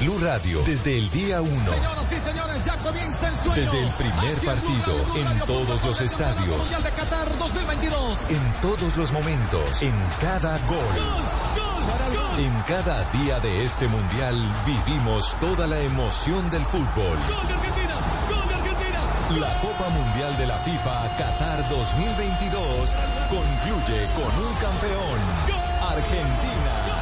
Blue Radio, desde el día 1. Señoras y señores, ya comienza el sueño. Desde el primer partido, en todos los estadios. Mundial de Qatar 2022. En todos los momentos, en cada gol. En cada día de este mundial vivimos toda la emoción del fútbol. Gol de Argentina, gol de Argentina. La Copa Mundial de la FIFA Qatar 2022 concluye con un campeón, Argentina.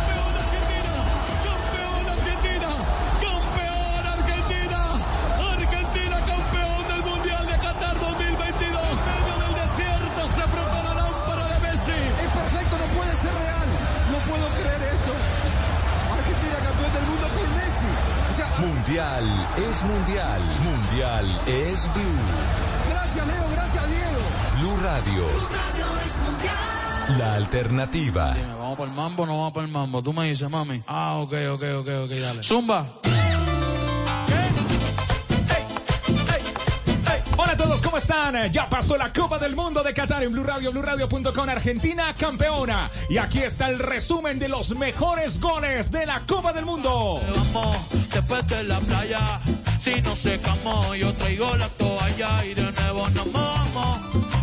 Mundial es mundial, mundial es Blue. gracias Leo, gracias Diego. Blue Radio, la alternativa. Dime, ¿vamos para el mambo o no vamos para el mambo? Tú me dices, mami. Ah, ok, ok, ok, ok, dale. Zumba. Hola a todos, ¿cómo están? Ya pasó la Copa del Mundo de Qatar en Blue Radio, BlueRadio.com, Argentina campeona. Y aquí está el resumen de los mejores goles de la Copa del Mundo. Vamos, después de la playa. Si no secamos, yo traigo la toalla y de nuevo nos mojamos.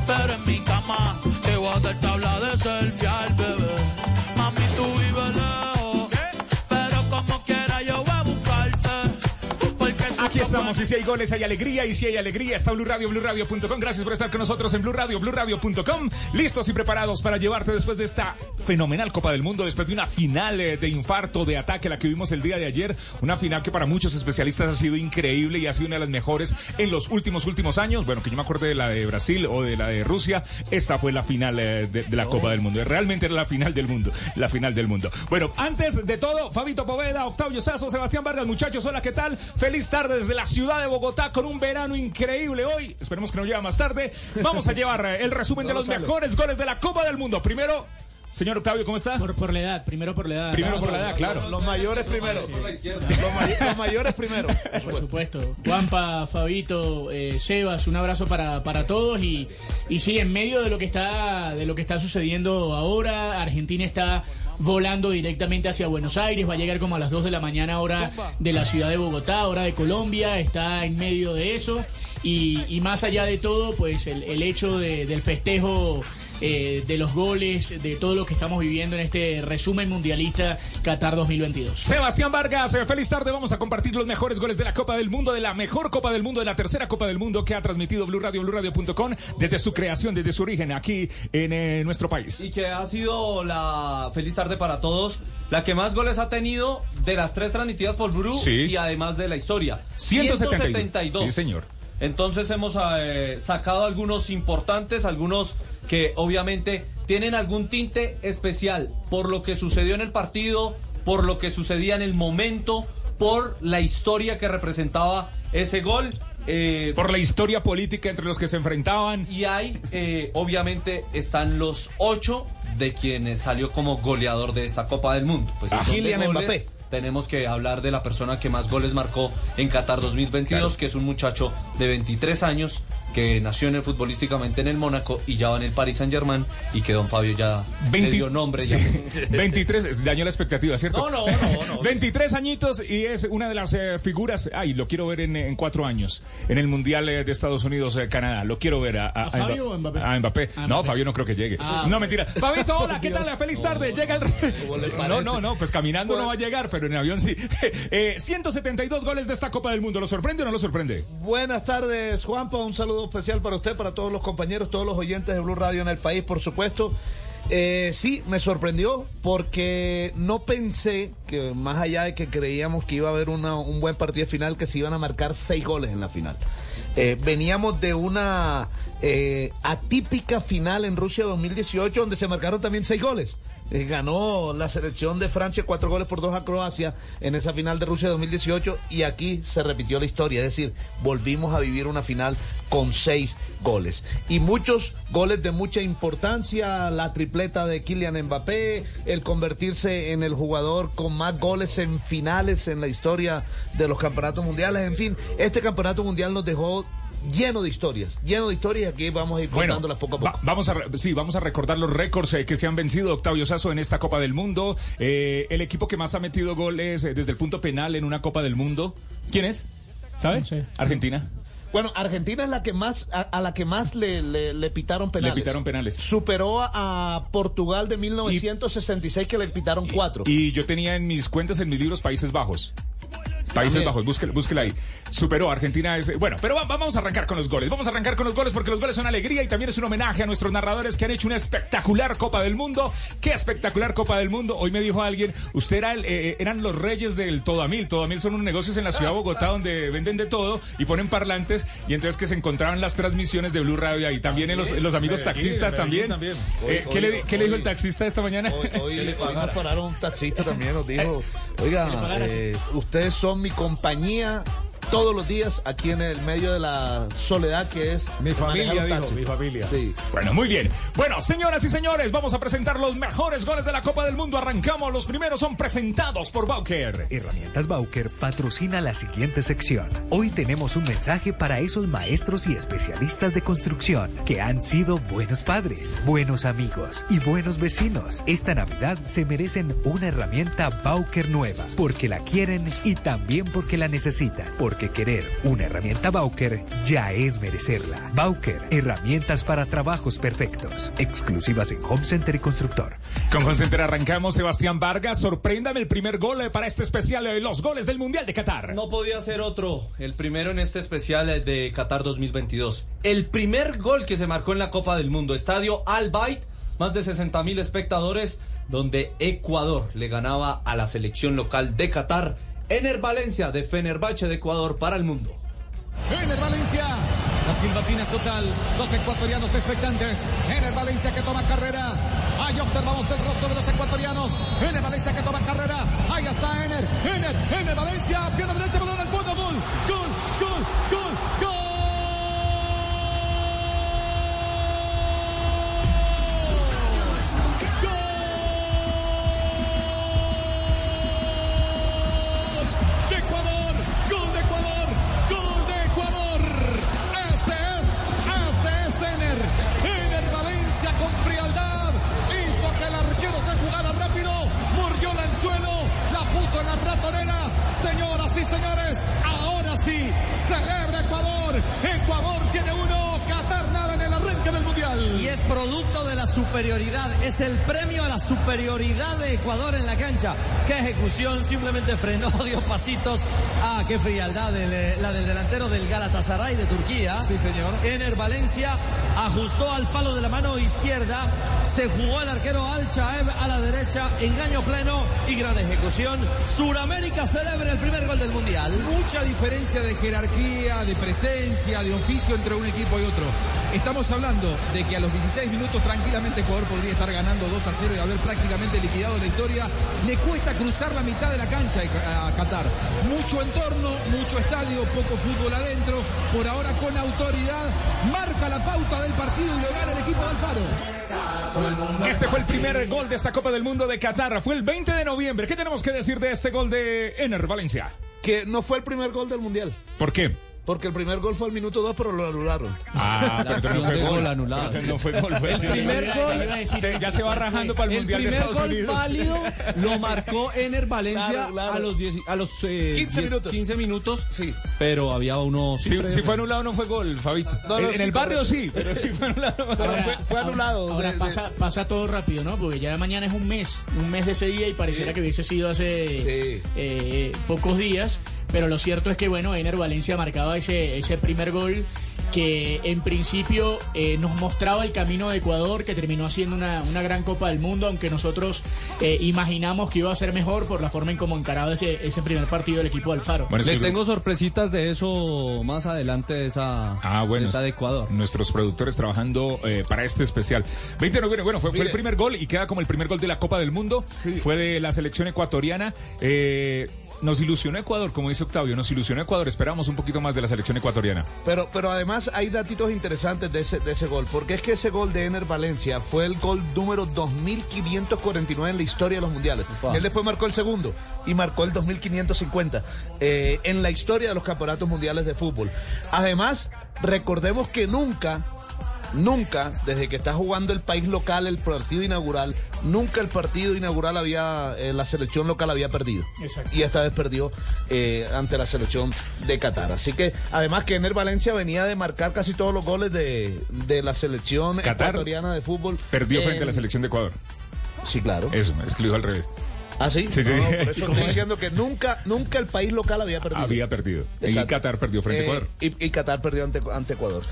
Pero en mi cama te voy a hacer tabla de selfie al bebé. Estamos, y si hay goles hay alegría, y si hay alegría está Blue Radio, BlueRadio.com. Gracias por estar con nosotros en Blue Radio, BlueRadio.com. Listos y preparados para llevarte después de esta fenomenal Copa del Mundo, después de una final eh, de infarto, de ataque, la que vimos el día de ayer. Una final que para muchos especialistas ha sido increíble y ha sido una de las mejores en los últimos, últimos años. Bueno, que yo me acuerdo de la de Brasil o de la de Rusia. Esta fue la final eh, de, de la Copa del Mundo. Realmente era la final del mundo. La final del mundo. Bueno, antes de todo, Fabito Poveda, Octavio Sazo, Sebastián Vargas, muchachos, hola, ¿qué tal? Feliz tarde desde la ciudad de Bogotá con un verano increíble hoy. Esperemos que no llegue más tarde. Vamos a llevar eh, el resumen de los mejores goles de la Copa del Mundo. Primero, señor Octavio, ¿cómo está? Por, por la edad, primero por la edad. Primero por la edad, claro. Los mayores primero. Los, may- los mayores primero. Por supuesto. Juanpa, Fabito, eh, Sebas, un abrazo para, para todos y, y sí, en medio de lo que está de lo que está sucediendo ahora, Argentina está volando directamente hacia Buenos Aires, va a llegar como a las 2 de la mañana hora de la ciudad de Bogotá, hora de Colombia, está en medio de eso. Y, y más allá de todo, pues el, el hecho de- del festejo eh, de los goles, de todo lo que estamos viviendo en este resumen mundialista Qatar 2022. Sebastián Vargas, eh, feliz tarde. Vamos a compartir los mejores goles de la Copa del Mundo, de la mejor Copa del Mundo, de la tercera Copa del Mundo que ha transmitido Blue Radio, BlueRadio.com desde su creación, desde su origen aquí en eh, nuestro país. Y que ha sido la feliz tarde para todos, la que más goles ha tenido de las tres transmitidas por Blue Sí. y además de la historia. 172. Sí, señor. Entonces hemos eh, sacado algunos importantes, algunos que obviamente tienen algún tinte especial por lo que sucedió en el partido, por lo que sucedía en el momento, por la historia que representaba ese gol. eh, Por la historia política entre los que se enfrentaban. y hay, eh, obviamente, están los ocho de quienes salió como goleador de esta Copa del Mundo. Pues Ah, Kylian goles, Mbappé. Tenemos que hablar de la persona que más goles marcó en Qatar 2022, que es un muchacho de 23 años que nació en el futbolísticamente en el Mónaco y ya va en el Paris Saint Germain y que don Fabio ya le 20 dio nombre. Sí, ya. 23, es- dañó la expectativa, ¿cierto? No, no, no, no. 23 añitos y es una de las eh, figuras. Ay, lo quiero ver en, en cuatro años. En el Mundial eh, de Estados Unidos, eh, Canadá. Lo quiero ver a, a, ¿A Fabio o Mbappé? a Mbappé. Ah, no, Mbappé. Fabio no creo que llegue. Ah, no, mentira. Fabito, hola, ¿qué tal? Feliz tarde. Llega el. No, no, no, pues caminando no va a llegar, pero en avión sí. Eh, 172 goles de esta Copa del Mundo. ¿Lo sorprende o no lo sorprende? Buenas tardes, Juanpa. Un saludo especial para usted, para todos los compañeros, todos los oyentes de Blue Radio en el país, por supuesto. Eh, sí, me sorprendió porque no pensé que, más allá de que creíamos que iba a haber un buen partido final, que se iban a marcar seis goles en la final. Eh, veníamos de una eh, atípica final en Rusia 2018 donde se marcaron también seis goles. Eh, ganó la selección de Francia cuatro goles por dos a Croacia en esa final de Rusia 2018 y aquí se repitió la historia, es decir, volvimos a vivir una final con seis goles y muchos goles de mucha importancia, la tripleta de Kylian Mbappé, el convertirse en el jugador con más goles en finales en la historia de los campeonatos mundiales, en fin, este campeonato mundial nos dejó lleno de historias, lleno de historias. Aquí vamos a ir Bueno, contándolas poco a poco. va- vamos a re- sí, vamos a recordar los récords eh, que se han vencido Octavio Sazo en esta Copa del Mundo. Eh, el equipo que más ha metido goles eh, desde el punto penal en una Copa del Mundo. ¿Quién es? ¿Sabe? No sé. Argentina. Bueno, Argentina es la que más a, a la que más le, le- le pitaron penales. Le pitaron penales. Superó a, a Portugal de 1966 que le pitaron cuatro. Y yo tenía en mis cuentas, en mis libros, Países Bajos. Países. Bajos, búsquela, búsquela ahí. Superó a Argentina. ese- Bueno, pero va- vamos a arrancar con los goles. Vamos a arrancar con los goles porque los goles son alegría y también es un homenaje a nuestros narradores que han hecho una espectacular Copa del Mundo. ¡Qué espectacular Copa del Mundo! Hoy me dijo alguien, usted era el, eh, eran los reyes del Todamil. Todamil son unos negocios en la ciudad de Bogotá donde venden de todo y ponen parlantes y entonces que se encontraban las transmisiones de Blue Radio ahí. También en los, los amigos taxistas también. Eh, Hoy- ¿qué, le, hoy- qué le dijo el taxista esta mañana? Hoy, nos pararon un taxista también, nos dijo, le oiga, eh, ustedes son mi compañía todos los días aquí en el medio de la soledad que es Mi familia, dijo, mi familia. Sí. Bueno, muy bien. Bueno, señoras y señores, vamos a presentar los mejores goles de la Copa del Mundo. Arrancamos. Los primeros son presentados por Bauker. Herramientas Bauker patrocina la siguiente sección. Hoy tenemos un mensaje para esos maestros y especialistas de construcción que han sido buenos padres, buenos amigos y buenos vecinos. Esta Navidad se merecen una herramienta Bauker nueva porque la quieren y también porque la necesitan. Porque querer una herramienta Bauker ya es merecerla. Bauker, herramientas para trabajos perfectos. Exclusivas en Home Center y Constructor. Con Concenter arrancamos. Sebastián Vargas, sorpréndame el primer gol eh, para este especial, eh, los goles del Mundial de Qatar. No podía ser otro, el primero en este especial eh, de Qatar 2022. El primer gol que se marcó en la Copa del Mundo, Estadio Al Bayt, más de 60 mil espectadores, donde Ecuador le ganaba a la selección local de Qatar. Ener Valencia de Fenerbahce de Ecuador para el mundo. Ener Valencia. La silbatina es total. Los ecuatorianos expectantes. Ener Valencia que toma carrera. Ahí observamos el rostro de los ecuatorianos. Ener Valencia que toma carrera. Simplemente frenó, dio pasitos. Ah, qué frialdad, el, la del delantero del Galatasaray de Turquía. Sí, señor. Ener Valencia ajustó al palo de la mano izquierda, se jugó el arquero Al Chaeb a la derecha, engaño pleno y gran ejecución. Suramérica celebra el primer gol del Mundial. Mucha diferencia de jerarquía, de presencia, de oficio entre un equipo y otro. Estamos hablando de que a los 16 minutos tranquilamente Ecuador podría estar ganando 2 a 0 y haber prácticamente liquidado la historia. Le cuesta cruzar la mitad de la cancha a Qatar. Mucho entorno, mucho estadio, poco fútbol adentro. Por ahora con autoridad marca la pauta del partido y lo gana el equipo de Alfaro. Este fue el primer gol de esta Copa del Mundo de Qatar. Fue el 20 de noviembre. ¿Qué tenemos que decir de este gol de Ener Valencia? Que no fue el primer gol del mundial. ¿Por qué? Porque el primer gol fue al minuto 2, pero lo anularon. Ah, La pero no fue gol. Pero No fue gol. Fue El primer gol- Se- ya se va rajando para el, El Mundial de primer Estados gol Unidos. válido lo marcó Ener Valencia Claro, claro. a los, 10 a los eh, 15 10, minutos. 15 minutos. Sí. Pero había uno. Si, si fue anulado no fue gol, Fabito. No, no, en en sí, el barrio sí, pero sí fue anulado. Pero fue, fue anulado. Ahora de- de- pasa, pasa todo rápido, ¿no? Porque ya mañana es un mes, un mes de ese día y pareciera que hubiese sido hace Sí. eh, pocos días. Pero lo cierto es que, bueno, Ener Valencia marcaba ese, ese primer gol que en principio eh, nos mostraba el camino de Ecuador, que terminó haciendo una, una gran Copa del Mundo, aunque nosotros eh, imaginamos que iba a ser mejor por la forma en cómo encarado ese, ese primer partido del equipo de Alfaro. Le tengo sorpresitas de eso más adelante de esa, Ah, bueno. de esa de Ecuador. Nuestros productores trabajando eh, para este especial. 20 de noviembre, bueno, fue, fue el primer gol y queda como el primer gol de la Copa del Mundo. Fue de la selección ecuatoriana. Eh, nos ilusionó Ecuador, como dice Octavio, nos ilusionó Ecuador. Esperamos un poquito más de la selección ecuatoriana. Pero, pero además hay datitos interesantes de ese, de ese gol, porque es que ese gol de Ener Valencia fue el gol número 2549 en la historia de los mundiales. Él después marcó el segundo y marcó el 2550 eh, en la historia de los campeonatos mundiales de fútbol. Además, recordemos que nunca Nunca, desde que está jugando el país local el partido inaugural, nunca el partido inaugural había, eh, la selección local había perdido. Exacto. Y esta vez perdió eh, ante la selección de Qatar. Así que, además que Ener Valencia venía de marcar casi todos los goles de, de la selección Qatar ecuatoriana de fútbol. Perdió en- frente a la selección de Ecuador. Sí, claro. Eso, es que lo dijo al revés. ¿Ah, sí? Sí, sí. No, no, por eso ¿Cómo estoy es? diciendo que nunca, nunca el país local había perdido. Había perdido. Y. Qatar perdió frente a Eh, Ecuador. Y, y Qatar perdió ante, ante Ecuador.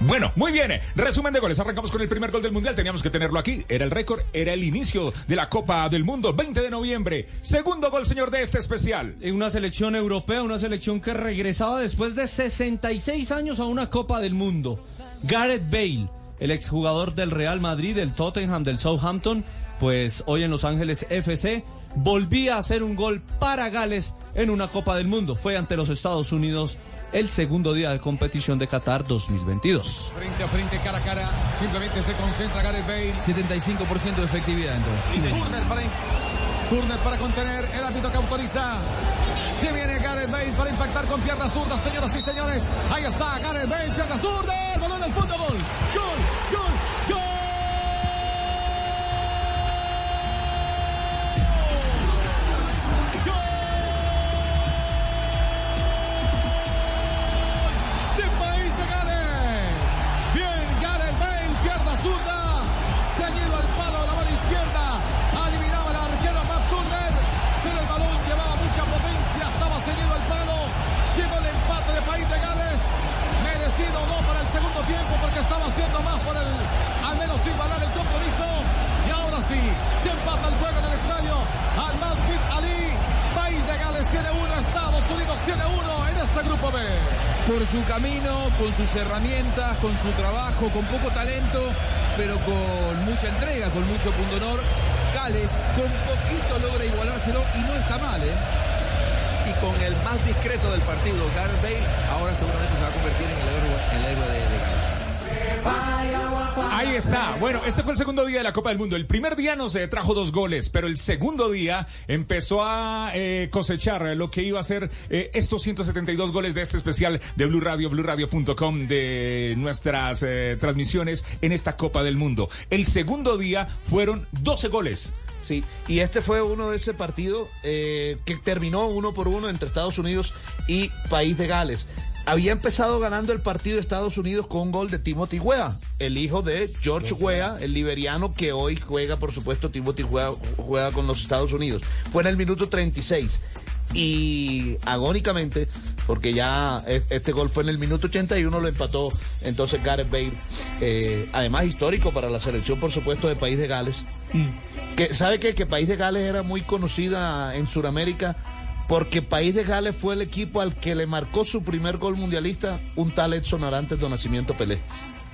Bueno, muy bien. Resumen de goles. Arrancamos con el primer gol del Mundial. Teníamos que tenerlo aquí. Era el récord, era el inicio de la Copa del Mundo. 20 de noviembre. Segundo gol, señor, de este especial. En una selección europea, una selección que regresaba después de 66 años a una Copa del Mundo. Gareth Bale, el exjugador del Real Madrid, del Tottenham, del Southampton, pues hoy en Los Ángeles FC volvía a hacer un gol para Gales en una Copa del Mundo. Fue ante los Estados Unidos el segundo día de competición de Qatar 2022. Frente a frente, cara a cara, simplemente se concentra Gareth Bale. 75% de efectividad entonces. Turner para, Turner para contener, el árbitro que autoriza. Se viene Gareth Bale para impactar con piernas zurdas, señoras y señores. Ahí está Gareth Bale, piernas zurdas, el balón al fondo, gol. Gol, gol, tiempo porque estaba haciendo más por el, al menos sin ganar el compromiso. Y ahora sí, se empata el juego en el estadio. Al Madrid Ali. País de Gales tiene uno, Estados Unidos tiene uno en este grupo B. Por su camino, con sus herramientas, con su trabajo, con poco talento, pero con mucha entrega, con mucho punto. Gales con poquito logra igualárselo y no está mal, ¿eh? Con el más discreto del partido, Gareth ahora seguramente se va a convertir en el héroe, el héroe de, de. Ahí está. Bueno, este fue el segundo día de la Copa del Mundo. El primer día nos eh, trajo dos goles, pero el segundo día empezó a eh, cosechar lo que iba a ser eh, estos 172 goles de este especial de Blue Radio, BlueRadio.com de nuestras eh, transmisiones en esta Copa del Mundo. El segundo día fueron 12 goles. Sí, y este fue uno de ese partido eh, que terminó uno por uno entre Estados Unidos y País de Gales. Había empezado ganando el partido de Estados Unidos con un gol de Timothy Weah, el hijo de George Weah, el liberiano que hoy juega, por supuesto, Timothy Weah juega con los Estados Unidos. Fue en el minuto 36 y agónicamente, porque ya este gol fue en el minuto 81, lo empató entonces Gareth Bale, eh, además histórico para la selección, por supuesto, de País de Gales. Que, ¿Sabe qué? Que País de Gales era muy conocida en Sudamérica porque País de Gales fue el equipo al que le marcó su primer gol mundialista un tal Edson Arantes de Nacimiento Pelé.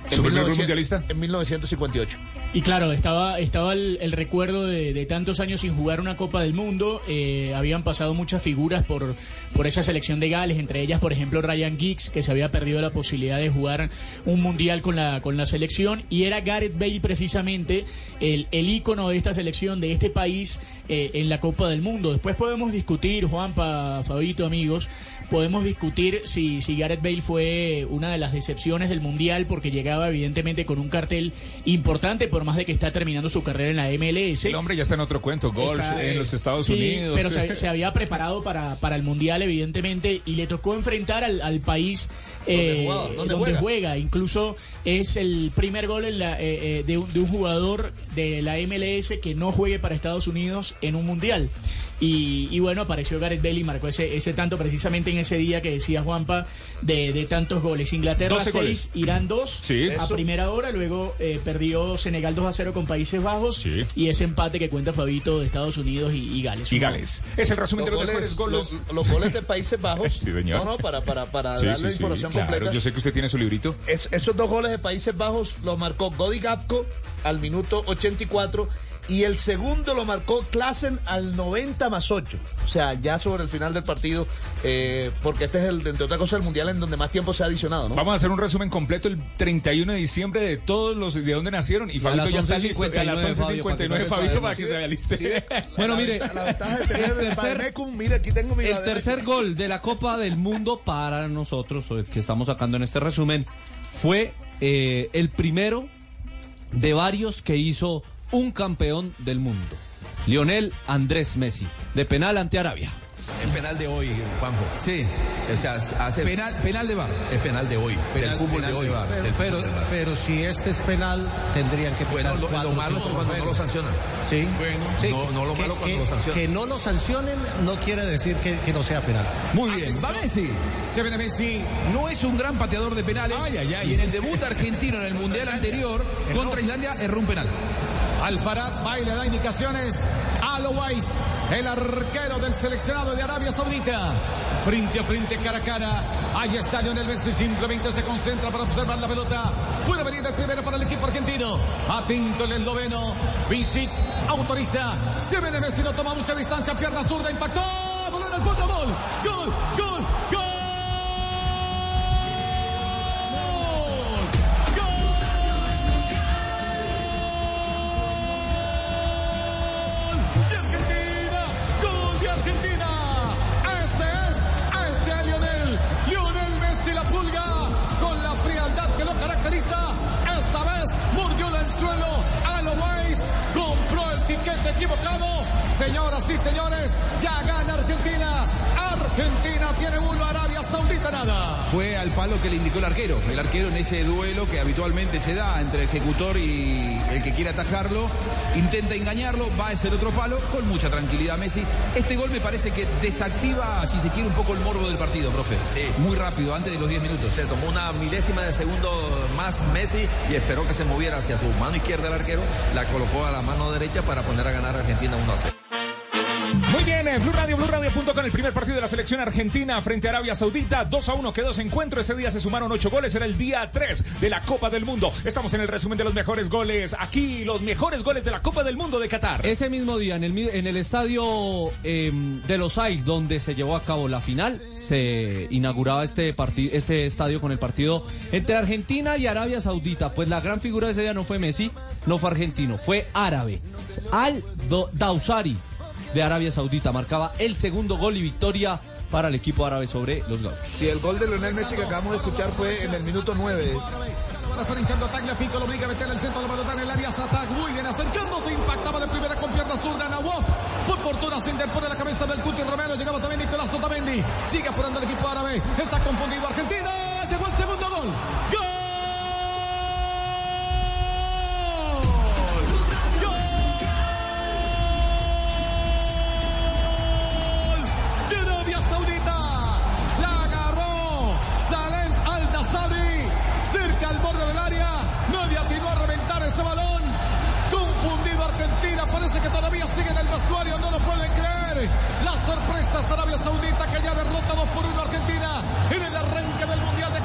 ¿Su primer gol 1900 mundialista? En 1958. Y claro, estaba, estaba el, el recuerdo de, de tantos años sin jugar una Copa del Mundo. Eh, habían pasado muchas figuras por, por esa selección de Gales, entre ellas, por ejemplo, Ryan Giggs, que se había perdido la posibilidad de jugar un mundial con la, con la selección. Y era Gareth Bale, precisamente, el, el ícono de esta selección, de este país, eh, en la Copa del Mundo. Después podemos discutir, Juanpa, Fabito, amigos, podemos discutir si, si Gareth Bale fue una de las decepciones del mundial, porque llegaba, evidentemente, con un cartel importante, por más de que está terminando su carrera en la MLS. El hombre ya está en otro cuento, golf Está, en eh, los Estados sí, Unidos. Pero se, se había preparado para, para el Mundial, evidentemente, y le tocó enfrentar al, al país ¿Dónde eh, donde juega? juega. Incluso es el primer gol en la, eh, eh, de, un, de un jugador de la MLS que no juegue para Estados Unidos en un mundial. Y, y bueno, apareció Gareth Bale y marcó ese, ese tanto precisamente en ese día que decía Juanpa de, de tantos goles. Inglaterra 12 6, goles. Irán 2 Sí. a Eso. primera hora, luego eh, perdió Senegal 2 a 0 con Países Bajos y ese empate que cuenta Fabito de Estados Unidos y, y Gales. Y Gales. Es el resumen de los mejores goles. Los, los goles de Países Bajos. Sí, señor. No, no, para, para, para Sí, darle sí, la sí, información claro, completa. Yo sé que usted tiene su librito. Es- esos dos goles de Países Bajos los marcó Godi Gapco al minuto 84 y el segundo lo marcó Klassen al 90 más 8. O sea, ya sobre el final del partido, eh, porque este es, el, entre otras cosas, el mundial en donde más tiempo se ha adicionado, ¿no? Vamos a hacer un resumen completo el 31 de diciembre de todos los de dónde nacieron. Y Fabito ya está listo. A las 11:59, 11.59, Fabio, Fabito, para que se vea listo. Bueno, La mire, venta- la ventaja de tener el tercer- Badmecum, mira, aquí tengo mi El Badmecum. tercer gol de la Copa del Mundo para nosotros, o el que estamos sacando en este resumen, fue eh, el primero de varios que hizo un campeón del mundo. Lionel Andrés Messi, de penal ante Arabia. El penal de hoy, Juanjo. Sí. O sea, hace... Penal, penal de bar. El penal de hoy, Penal- del fútbol penal de hoy. de VAR. del Pero, fútbol pero si este es penal, tendrían que Bueno, lo, lo malo es cuando no lo sancionan. Sí. Sí, No, no lo que, malo cuando que- lo sancionan. que no lo sancionen no quiere decir que, que no sea penal. Muy bien, va Messi. Se viene Messi. No es un gran pateador de penales. Y en el debut argentino en el mundial anterior contra Islandia erró un penal. Alfarad baila da indicaciones a Lowais, el arquero del seleccionado de Arabia Saudita. Frente a frente, cara a cara. Ahí está Lionel Messi, simplemente se concentra para observar la pelota. Puede venir el primero para el equipo argentino. Atento el esloveno. Visic autoriza. Se viene Messi, no toma mucha distancia. Pierna zurda, impactó. Balón al fondo, gol. Gol, gol, gol. Equivocado. Señoras y señores, ya gana Argentina. Argentina tiene uno, Arabia Saudita nada. Fue al palo que le indicó el arquero. El arquero en ese duelo que habitualmente se da entre el ejecutor y el que quiere atajarlo, intenta engañarlo, va a ese otro palo con mucha tranquilidad Messi. Este gol me parece que desactiva, si se quiere, un poco el morbo del partido, profe. Muy rápido, antes de los 10 minutos. Se tomó una milésima de segundo más Messi y esperó que se moviera hacia su mano izquierda el arquero, la colocó a la mano derecha para poner a ganar a Argentina 1 a 0. Muy bien, Blue Radio, Blue Radio.com, el primer partido de la selección argentina frente a Arabia Saudita. 2 a 1 quedó ese encuentro. Ese día se sumaron 8 goles. Era el día 3 de la Copa del Mundo. Estamos en el resumen de los mejores goles. Aquí, los mejores goles de la Copa del Mundo de Qatar. Ese mismo día, en el, en el estadio eh, de Los Ais, donde se llevó a cabo la final, se inauguraba este, parti- este estadio con el partido entre Argentina y Arabia Saudita. Pues la gran figura de ese día no fue Messi, no fue argentino, fue árabe. Al Dausari de Arabia Saudita marcaba el segundo gol y victoria para el equipo árabe sobre los gauchos. Y el gol de Lionel Messi que acabamos de escuchar fue en el minuto 9. Referenciando Tagliafico, lo obliga a meter el centro de la pelota en el área. Satak muy bien acercándose, impactaba de primera con pierna zurda. Nawaf, por fortuna, se interpone la cabeza del Cuti Romero. Llegaba también Nicolás Otamendi. Sigue apurando el equipo árabe. Está confundido Argentina. Llegó el segundo gol. ¡Gol! Todavía sigue en el vestuario. No lo pueden creer. La sorpresa es de Arabia Saudita que ya derrota 2 por 1 a Argentina en el arranque del Mundial de Qatar 2022.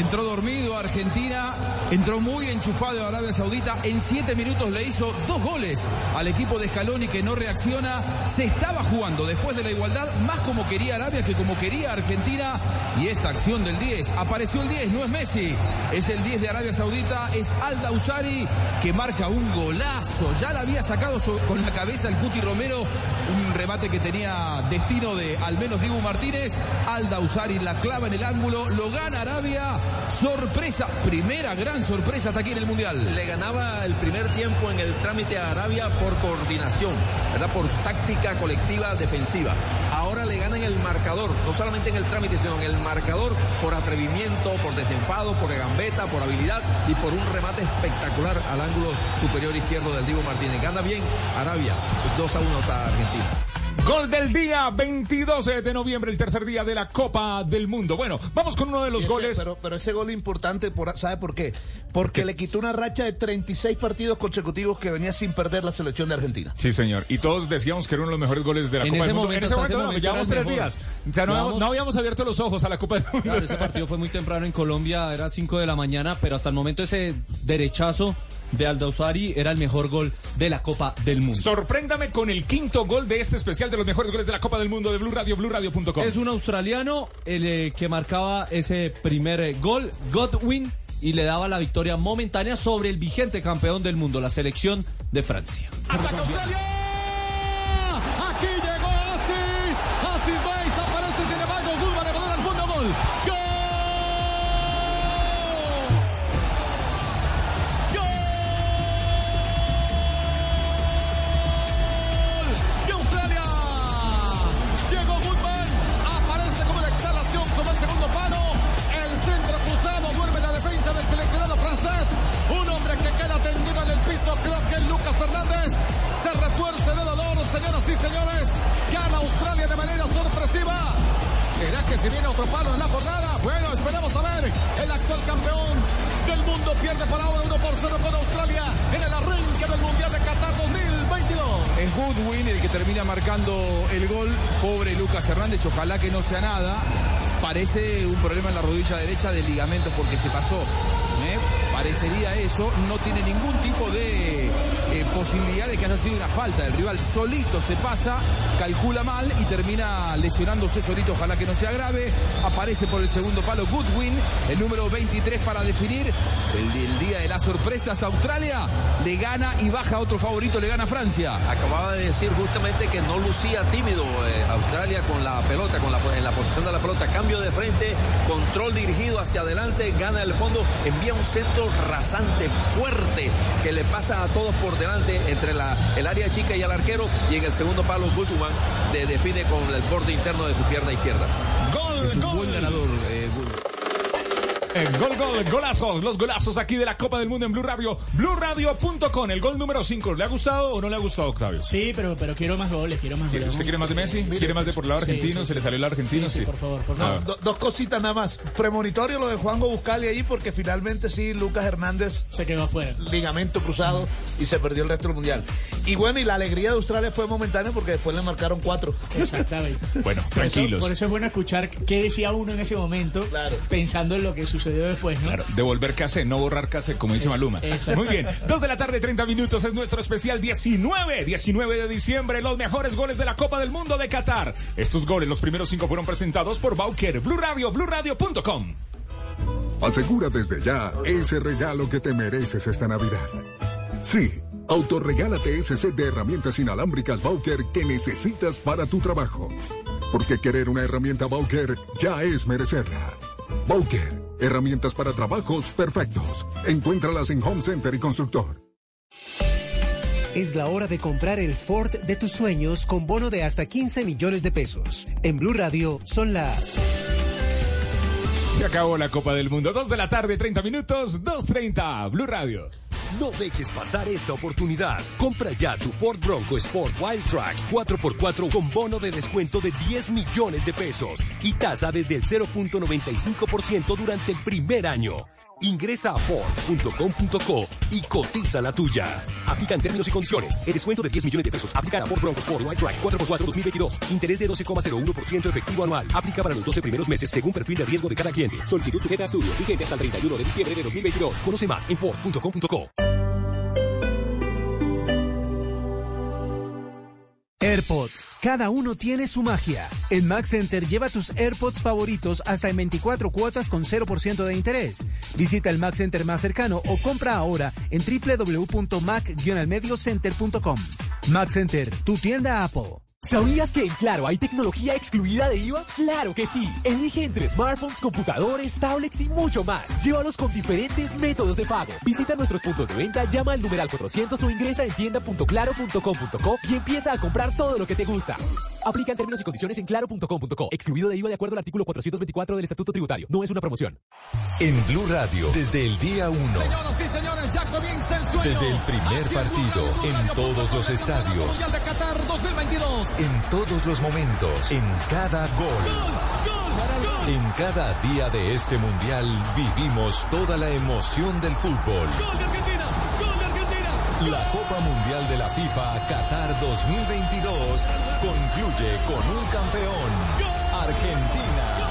Entró dormido Argentina, entró muy enchufado Arabia Saudita. En siete minutos le hizo dos goles al equipo de Scaloni que no reacciona. Se estaba jugando después de la igualdad, más como quería Arabia que como quería Argentina. Y esta acción del 10, apareció el 10, no es Messi, es el 10 de Arabia Saudita, es Alda Usari que marca un golazo. Ya la había sacado con la cabeza el Cuti Romero, remate que tenía destino de al menos Dibu Martínez. Alda Usari la clava en el ángulo, lo gana Arabia. Sorpresa, primera gran sorpresa hasta aquí en el Mundial. Le ganaba el primer tiempo en el trámite a Arabia por coordinación, ¿verdad? por táctica colectiva defensiva. Ahora le gana en el marcador, no solamente en el trámite, sino en el marcador por atrevimiento, por desenfado, por gambeta, por habilidad y por un remate espectacular al ángulo superior izquierdo del Divo Martínez. Gana bien Arabia, 2 a 1 a Argentina. Gol del día, 22 de noviembre, el tercer día de la Copa del Mundo. Bueno, vamos con uno de los Ese- goles. Pero, pero ese gol importante, por, ¿sabe por qué? Porque le quitó una racha de 36 partidos consecutivos que venía sin perder la selección de Argentina. Sí, señor. Y todos decíamos que era uno de los mejores goles de la En Copa del Mundo. momento, en ese ese momento, no, momento llevamos tres días. O sea, no, Llevamos- no habíamos abierto los ojos a la Copa del Mundo. Claro, ese partido fue muy temprano en Colombia, era 5 de la mañana, pero hasta el momento ese derechazo de Aldausari era el mejor gol de la Copa del Mundo. Sorpréndame con el quinto gol de este especial de los mejores goles de la Copa del Mundo de Blue Radio, BlueRadio.com. Es un australiano el eh, que marcaba ese primer eh, gol, Godwin, y le daba la victoria momentánea sobre el vigente campeón del mundo, la selección de Francia. Ataca Australia. Aquí llegó Asis. Asis Weiss aparece, tiene le al fondo. Gol señoras y señores. Gana Australia de manera sorpresiva. ¿Será que si viene otro palo en la jornada? Bueno, esperemos a ver. El actual campeón del mundo pierde por ahora 1 por 0 con Australia en el arranque del Mundial de Qatar 2022. Es Goodwin el que termina marcando el gol. Pobre Lucas Hernández, ojalá que no sea nada. Parece un problema en la rodilla derecha de ligamentos porque se pasó. ¿eh? Parecería eso. No tiene ningún tipo de eh, posibilidad de que haya sido una falta. El rival solito se pasa, calcula mal y termina lesionándose solito. Ojalá que no sea grave. Aparece por el segundo palo Goodwin, el número 23 para definir el, el día de las sorpresas. Australia le gana y baja otro favorito, le gana Francia. Acababa de decir justamente que no lucía tímido eh, Australia con la pelota, con la, en la posición de la pelota. Cambio de frente, control dirigido hacia adelante, gana el fondo, envía un centro rasante, fuerte, que le pasa a todos por delante entre la, el área chica y el arquero. Y en el segundo palo, Guzmán de, define con el borde interno de su pierna izquierda. Gol, gol. Goodwin. Eh, gol, gol, golazos, los golazos aquí de la Copa del Mundo en Blue Radio, BlueRadio.com, el gol número 5. ¿Le ha gustado o no le ha gustado, Octavio? Sí, pero, pero quiero más goles, quiero más ¿Quiere- goles. ¿Usted quiere más de Messi? ¿Quiere más de por el lado argentino? sí, ¿Se le salió el argentino? Sí, sí, por favor, por favor. Do- dos cositas nada más. Premonitorio lo de Juanjo Buscali ahí porque finalmente sí, Lucas Hernández se quedó afuera. Ligamento cruzado y se perdió el resto del mundial. Y bueno, y la alegría de Australia fue momentánea porque después le marcaron cuatro. Exactamente. Bueno, Por eso- tranquilos. Por eso es bueno escuchar qué decía uno en ese momento, pensando en lo que sucedió después, ¿no? Claro, devolver casé, no borrar casé, como dice Es- Maluma. exacto. Muy bien, dos de la tarde, 30 minutos, es nuestro especial 19, 19 de diciembre, los mejores goles de la Copa del Mundo de Qatar. Estos goles, los primeros cinco fueron presentados por Bauker, Blue Radio, BlueRadio.com. Asegura desde ya ese regalo que te mereces esta Navidad. Sí, autorregálate ese set de herramientas inalámbricas Bauker que necesitas para tu trabajo. Porque querer una herramienta Bauker ya es merecerla. Bauker, herramientas para trabajos perfectos. Encuéntralas en Home Center y Constructor. Es la hora de comprar el Ford de tus sueños con bono de hasta 15 millones de pesos. En Blue Radio son las... Se acabó la Copa del Mundo, 2 de la tarde, 30 minutos, 2.30, Blue Radio. No dejes pasar esta oportunidad. Compra ya tu Ford Bronco Sport Wild Track 4x4 con bono de descuento de 10 millones de pesos y tasa desde el 0.95% durante el primer año. Ingresa a Ford.com.co y cotiza la tuya. Aplican términos y condiciones. El descuento de 10 millones de pesos aplica a Ford Bronco Sport Wild Track 4x4 2022. Interés de 12,01% efectivo anual. Aplica para los 12 primeros meses según perfil de riesgo de cada cliente. Solicitud sujeta a estudio. Vigente hasta el 31 de diciembre de 2022. Conoce más en Ford.com.co. AirPods. Cada uno tiene su magia. En Mac Center lleva tus AirPods favoritos hasta en 24 cuotas con 0% de interés. Visita el Mac Center más cercano o compra ahora en www.mac-almediocenter.com. Mac Center, tu tienda Apple. ¿Sabías que en Claro hay tecnología excluida de IVA? ¡Claro que sí! Elige entre smartphones, computadores, tablets y mucho más. Llévalos con diferentes métodos de pago. Visita nuestros puntos de venta, llama al numeral 400 o ingresa en tienda.claro.com.co y empieza a comprar todo lo que te gusta. Aplica en términos y condiciones en claro.com.co. Excluido de IVA de acuerdo al artículo 424 del Estatuto Tributario. No es una promoción. En Blue Radio, desde el día 1. Señoras y señores, ya comienza. Desde el primer partido, en todos los estadios. Mundial de Qatar 2022. En todos los momentos, en cada gol. En cada día de este mundial vivimos toda la emoción del fútbol. La Copa Mundial de la FIFA Qatar 2022 concluye con un campeón. Argentina,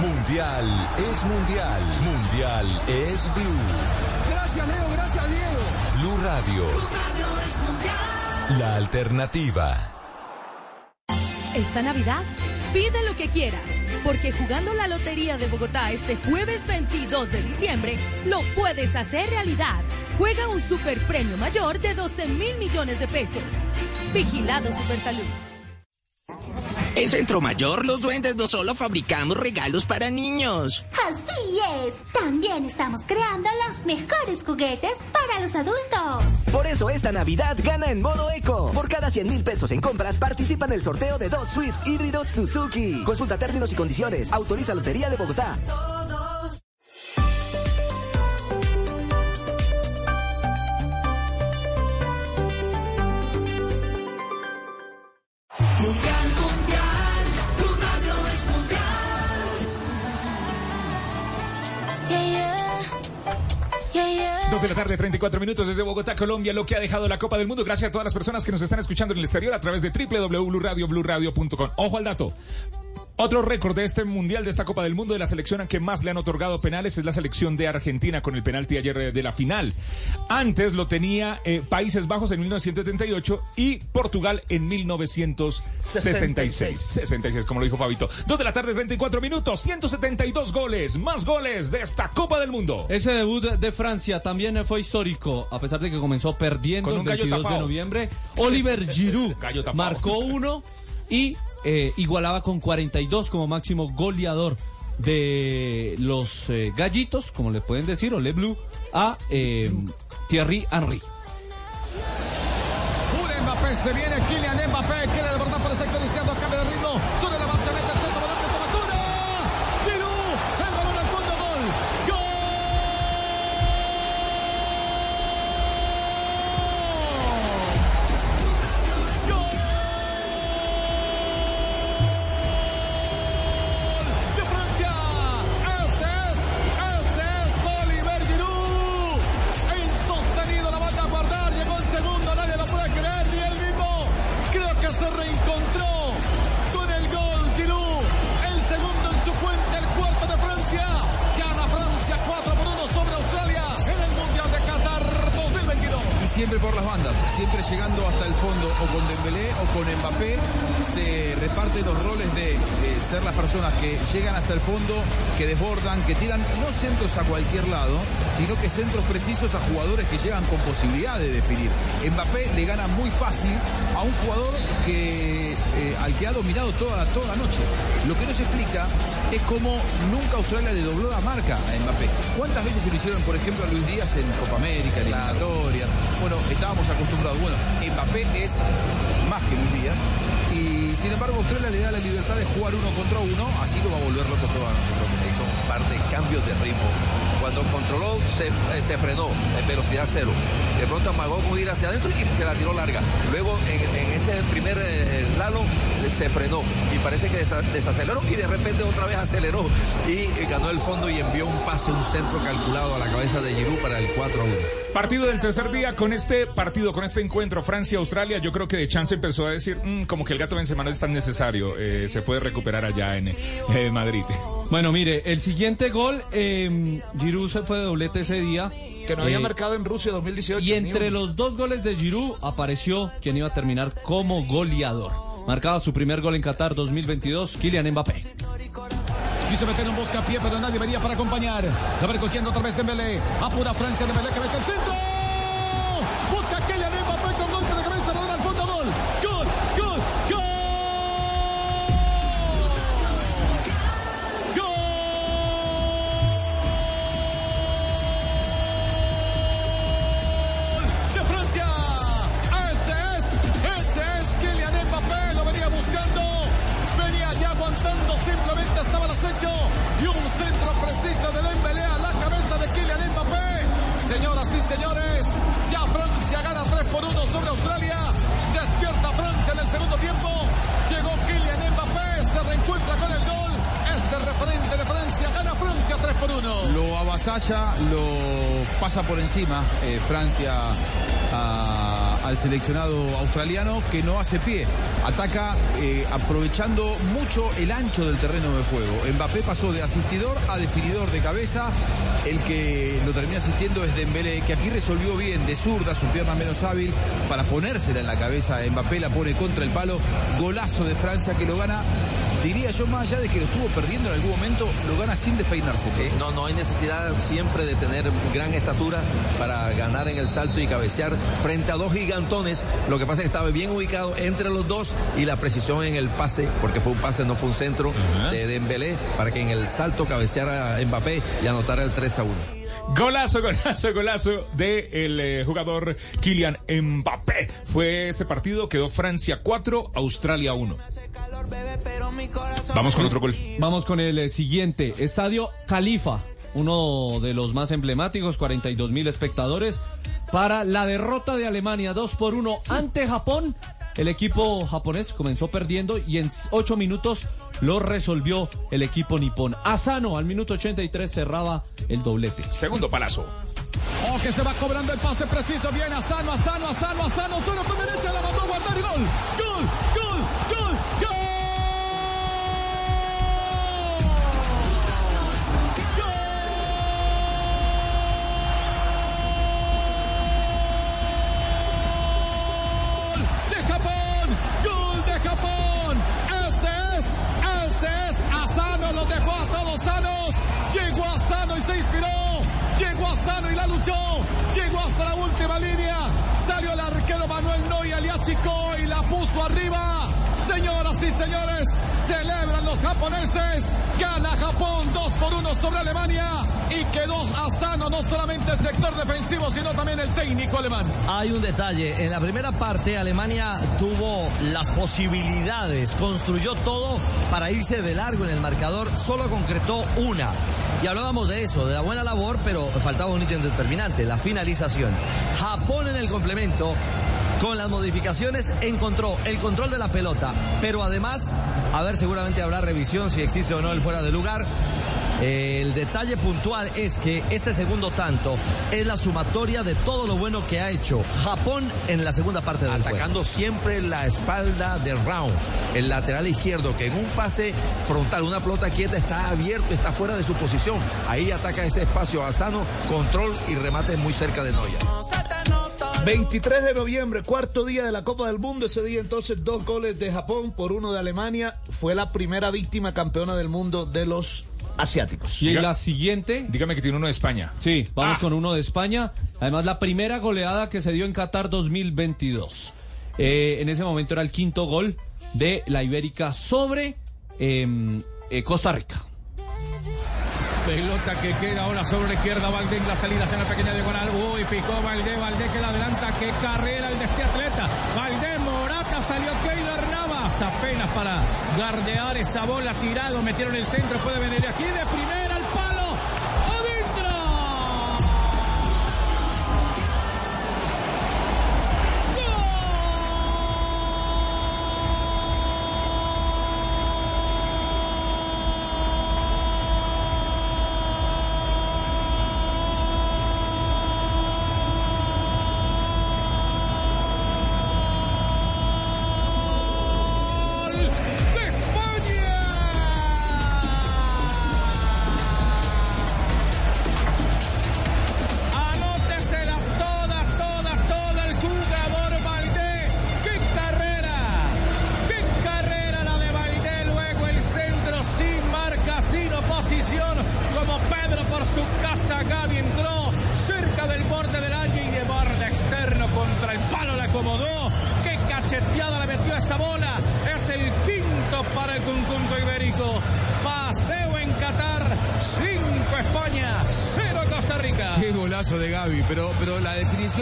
Mundial es mundial, mundial es Blue. gracias Leo, gracias Diego. Blue Radio, la alternativa. Esta Navidad, pide lo que quieras, porque jugando la Lotería de Bogotá este jueves 22 de diciembre, lo puedes hacer realidad. Juega un super premio mayor de 12 mil millones de pesos. Vigilado Supersalud. En Centro Mayor, los duendes no solo fabricamos regalos para niños. Así es. También estamos creando los mejores juguetes para los adultos. Por eso esta Navidad gana en modo eco. Por cada 100 mil pesos en compras participa en el sorteo de dos Swift híbridos Suzuki. Consulta términos y condiciones. Autoriza Lotería de Bogotá. de la tarde, 34 minutos desde Bogotá, Colombia, lo que ha dejado la Copa del Mundo. Gracias a todas las personas que nos están escuchando en el exterior a través de www.bluradio.com. Ojo al dato. Otro récord de este mundial, de esta Copa del Mundo, de la selección a que más le han otorgado penales es la selección de Argentina con el penalti ayer eh, de la final. Antes lo tenía eh, Países Bajos en 1978 y Portugal en 1966. 66, como lo dijo Fabito. Dos de la tarde, 34 minutos, 172 goles, más goles de esta Copa del Mundo. Ese debut de Francia también fue histórico, a pesar de que comenzó perdiendo Con el un gallo 22 de noviembre. Oliver Giroud marcó uno y eh, igualaba con 42 como máximo goleador de los eh, gallitos, como le pueden decir, o Le Blue, a eh, Thierry Henry. Se viene Kylian Mbappé, quiere siempre por las bandas, siempre llegando hasta el fondo o con Dembélé o con Mbappé, se reparten los roles de eh, ser las personas que llegan hasta el fondo, que desbordan, que tiran no centros a cualquier lado, sino que centros precisos a jugadores que llegan con posibilidad de definir. Mbappé le gana muy fácil a un jugador que eh, al que ha dominado toda, toda la noche. Lo que no se explica es cómo nunca Australia le dobló la marca a Mbappé. ¿Cuántas veces se lo hicieron, por ejemplo, a Luis Díaz en Copa América, en eliminatoria? Bueno, estábamos acostumbrados. Bueno, Mbappé es más que Luis Díaz. Y sin embargo, Australia le da la libertad de jugar uno contra uno. Así lo va a volver loco todo a nosotros. Hizo un de cambios de ritmo. Cuando controló, se, eh, se frenó en velocidad cero. De pronto amagó con ir hacia adentro y se la tiró larga. Luego, en, en ese primer eh, slalom, se, se frenó y parece que desa- desaceleró y de repente otra vez aceleró y eh, ganó el fondo y envió un pase, un centro calculado a la cabeza de Giroud para el 4 a 1. Partido del tercer día con este partido, con este encuentro Francia-Australia, yo creo que de chance empezó a decir "Mm, como que el gato Benzema no es tan necesario, eh, se puede recuperar allá en eh, Madrid. Bueno, mire, el siguiente gol, eh, Giroud se fue de doblete ese día. Que no había Eh, marcado en Rusia 2018. Y entre los dos goles de Giroud apareció quien iba a terminar como goleador. Marcaba su primer gol en Qatar 2022, Kylian Mbappé. Quiso meter un buscapié, pero nadie venía para acompañar. La va recogiendo otra vez Dembélé. Apura Francia, Dembélé que mete el centro. Busca a Kylian Mbappé con golpe de cabeza, al fondo, gol, estaba al acecho y un centro preciso de Dembélé a la cabeza de Kylian Mbappé. Señoras y señores, ya Francia gana 3 por 1 sobre Australia. Despierta Francia en el segundo tiempo. Llegó Kylian Mbappé, se reencuentra con el gol. Este referente de Francia gana Francia 3 por 1. Lo avasalla, lo pasa por encima eh, Francia a- al seleccionado australiano que no hace pie. Ataca eh, aprovechando mucho el ancho del terreno de juego. Mbappé pasó de asistidor a definidor de cabeza. El que lo termina asistiendo es Dembélé, que aquí resolvió bien de zurda, su pierna menos hábil, para ponérsela en la cabeza. Mbappé la pone contra el palo. Golazo de Francia que lo gana diría yo más allá de que lo estuvo perdiendo en algún momento, lo gana sin despeinarse. Eh, no, no hay necesidad siempre de tener gran estatura para ganar en el salto y cabecear frente a dos gigantones. Lo que pasa es que estaba bien ubicado entre los dos y la precisión en el pase, porque fue un pase, no fue un centro de Dembélé, para que en el salto cabeceara Mbappé y anotara el 3 a 1. Golazo, golazo, golazo de el eh, jugador Kylian Mbappé. Fue este partido, quedó Francia 4, Australia 1. Vamos con otro gol. Vamos con el eh, siguiente. Estadio Califa, uno de los más emblemáticos, 42 mil espectadores. Para la derrota de Alemania 2 por 1 ante Japón. El equipo japonés comenzó perdiendo y en 8 minutos lo resolvió el equipo nipón. Asano al minuto 83 cerraba el doblete. Segundo palazo. Oh, que se va cobrando el pase preciso. Bien, Asano, Asano, Asano, Asano. Solo por derecha la mandó a guardar y gol. Gol, gol, gol, Llegó a Sano y se inspiró. Llegó a Sano y la luchó. Llegó hasta la última línea. Salió el Manuel Noya, le achicó y la puso arriba. Señoras y señores, celebran los japoneses. Gana Japón 2 por 1 sobre Alemania. Y quedó a Sano no solamente el sector defensivo, sino también el técnico alemán. Hay un detalle. En la primera parte, Alemania tuvo las posibilidades, construyó todo para irse de largo en el marcador, solo concretó una. Y hablábamos de eso, de la buena labor, pero faltaba un ítem determinante, la finalización. Japón en el complemento. Con las modificaciones encontró el control de la pelota, pero además, a ver, seguramente habrá revisión si existe o no el fuera de lugar. El detalle puntual es que este segundo tanto es la sumatoria de todo lo bueno que ha hecho Japón en la segunda parte del juego. Atacando siempre la espalda de Round, el lateral izquierdo, que en un pase frontal, una pelota quieta, está abierto, está fuera de su posición. Ahí ataca ese espacio a Sano, control y remate muy cerca de Noya. 23 de noviembre, cuarto día de la Copa del Mundo. Ese día entonces dos goles de Japón por uno de Alemania. Fue la primera víctima campeona del mundo de los asiáticos. Y la siguiente. Dígame que tiene uno de España. Sí, vamos Ah. con uno de España. Además, la primera goleada que se dio en Qatar 2022. Eh, en ese momento era el quinto gol de la Ibérica sobre em, eh, Costa Rica. Pelota que queda ahora sobre la izquierda, Valdés, la salida en la pequeña diagonal. Uy, picó Valdés, Valdés que la adelanta. Qué carrera el de este atleta. Valdés, Morata, salió Keylor Navas. Apenas para gardear esa bola tirado. Metieron el centro, fue de venir aquí de primera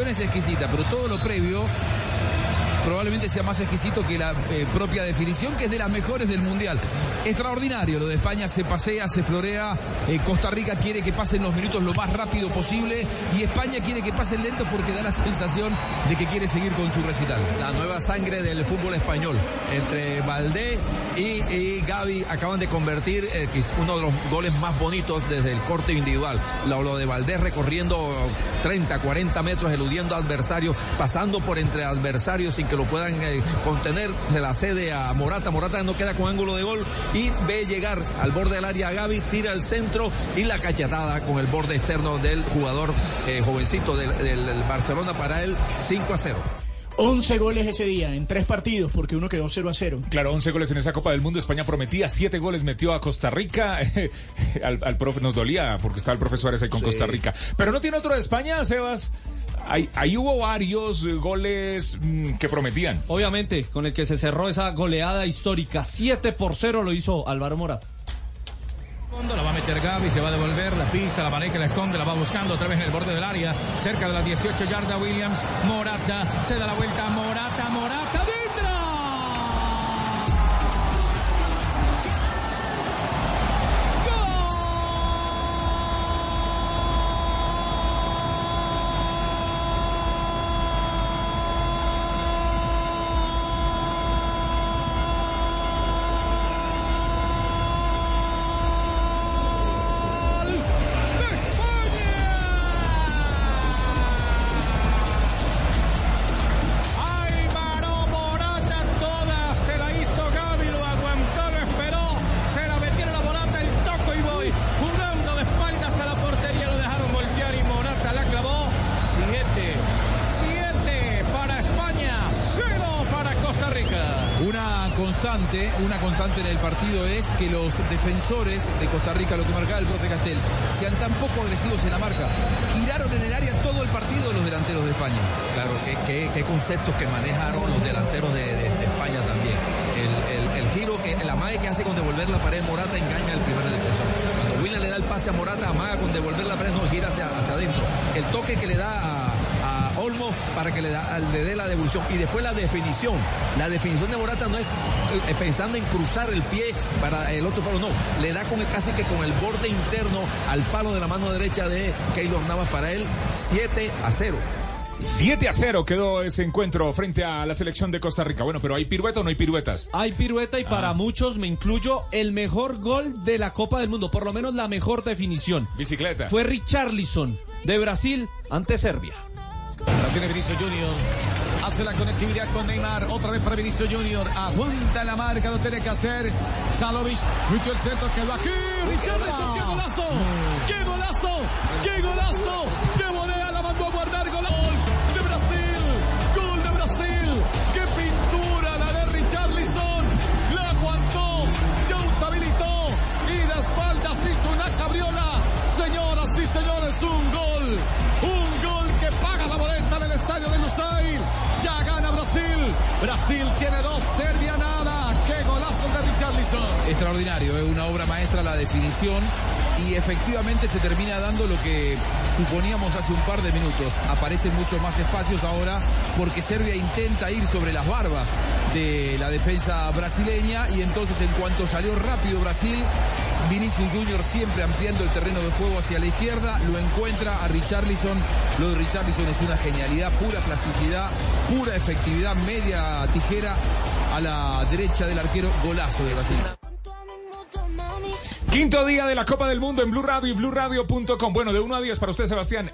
es exquisita, pero todo lo previo probablemente sea más exquisito que la eh, propia definición, que es de las mejores del Mundial. Extraordinario, lo de España se pasea, se florea, eh, Costa Rica quiere que pasen los minutos lo más rápido posible y España quiere que pasen lento porque da la sensación de que quiere seguir con su recital. La nueva sangre del fútbol español. Entre Valdé y, y Gaby acaban de convertir eh, uno de los goles más bonitos desde el corte individual. Lo, lo de Valdés recorriendo 30, 40 metros, eludiendo adversarios, pasando por entre adversarios sin que lo puedan eh, contener. Se la cede a Morata. Morata no queda con ángulo de gol y ve llegar al borde del área a Gaby, tira el centro y la cachetada con el borde externo del jugador eh, jovencito del, del- del Barcelona para él 5 a 0. 11 goles ese día en tres partidos porque uno quedó 0 a 0. Claro, 11 goles en esa Copa del Mundo. España prometía, 7 goles metió a Costa Rica. al, al profe nos dolía porque estaba el profesor Suárez ahí con Sí. Costa Rica. Pero no tiene otro de España, Sebas. Ahí, ahí hubo varios eh, goles mm, que prometían. Obviamente, con el que se cerró esa goleada histórica. 7 por 0 lo hizo Álvaro Morata. Fondo, La va a meter Gaby, se va a devolver, la pisa, la maneja, la esconde, la va buscando otra vez en el borde del área, cerca de las 18 yardas Williams, Morata, se da la vuelta, Morata, Morata, que los defensores de Costa Rica, lo que marcaba el profe Castel, sean tan poco agresivos en la marca. Giraron en el área todo el partido los delanteros de España. Claro, qué, conceptos que manejaron los delanteros de, España también. El, el- el giro, que la magia que hace con devolver la pared Morata engaña al primer defensor. Cuando William le da el pase a Morata, amaga con devolver la pared, no gira hacia, hacia adentro. El toque que le da a Olmo para que le, da, le dé la devolución. Y después la definición. La definición de Morata no es eh, pensando en cruzar el pie para el otro palo, no. Le da con el, casi que con el borde interno al palo de la mano derecha de Keylor Navas para él 7 a 0. 7 a 0 quedó ese encuentro frente a la selección de Costa Rica. Bueno, pero ¿hay pirueta o no hay piruetas? Hay pirueta y para muchos, me incluyo, el mejor gol de la Copa del Mundo, por lo menos la mejor definición. Bicicleta. Fue Richarlison de Brasil ante Serbia. Tiene Vinicius Junior. Hace la conectividad con Neymar. Otra vez para Vinicius Junior. Aguanta la marca, lo tiene que hacer. Salovic. Metió el centro, quedó aquí. Richarlison, qué golazo. Qué golazo. Qué golazo. De volea la mandó a guardar. Gol de Brasil. Gol de Brasil. Qué pintura la de Richarlison. La aguantó. Se autohabilitó. Y de espaldas hizo una cabriola. Señoras y señores, un gol. Brasil. Tiene dos, Serbia nada. Qué golazo de Richarlison. Extraordinario, es una obra maestra la definición y efectivamente se termina dando lo que suponíamos hace un par de minutos. Aparecen muchos más espacios ahora porque Serbia intenta ir sobre las barbas de la defensa brasileña y entonces en cuanto salió rápido Brasil, Vinicius Junior siempre ampliando el terreno de juego hacia la izquierda, lo encuentra a Richarlison. Lo de Richarlison es una genialidad, pura plasticidad, pura efectividad, media tijera a la derecha del arquero, golazo de Brasil. Quinto día de la Copa del Mundo en Blue Radio y BlueRadio.com. Bueno, de 1 a 10 para usted, Sebastián.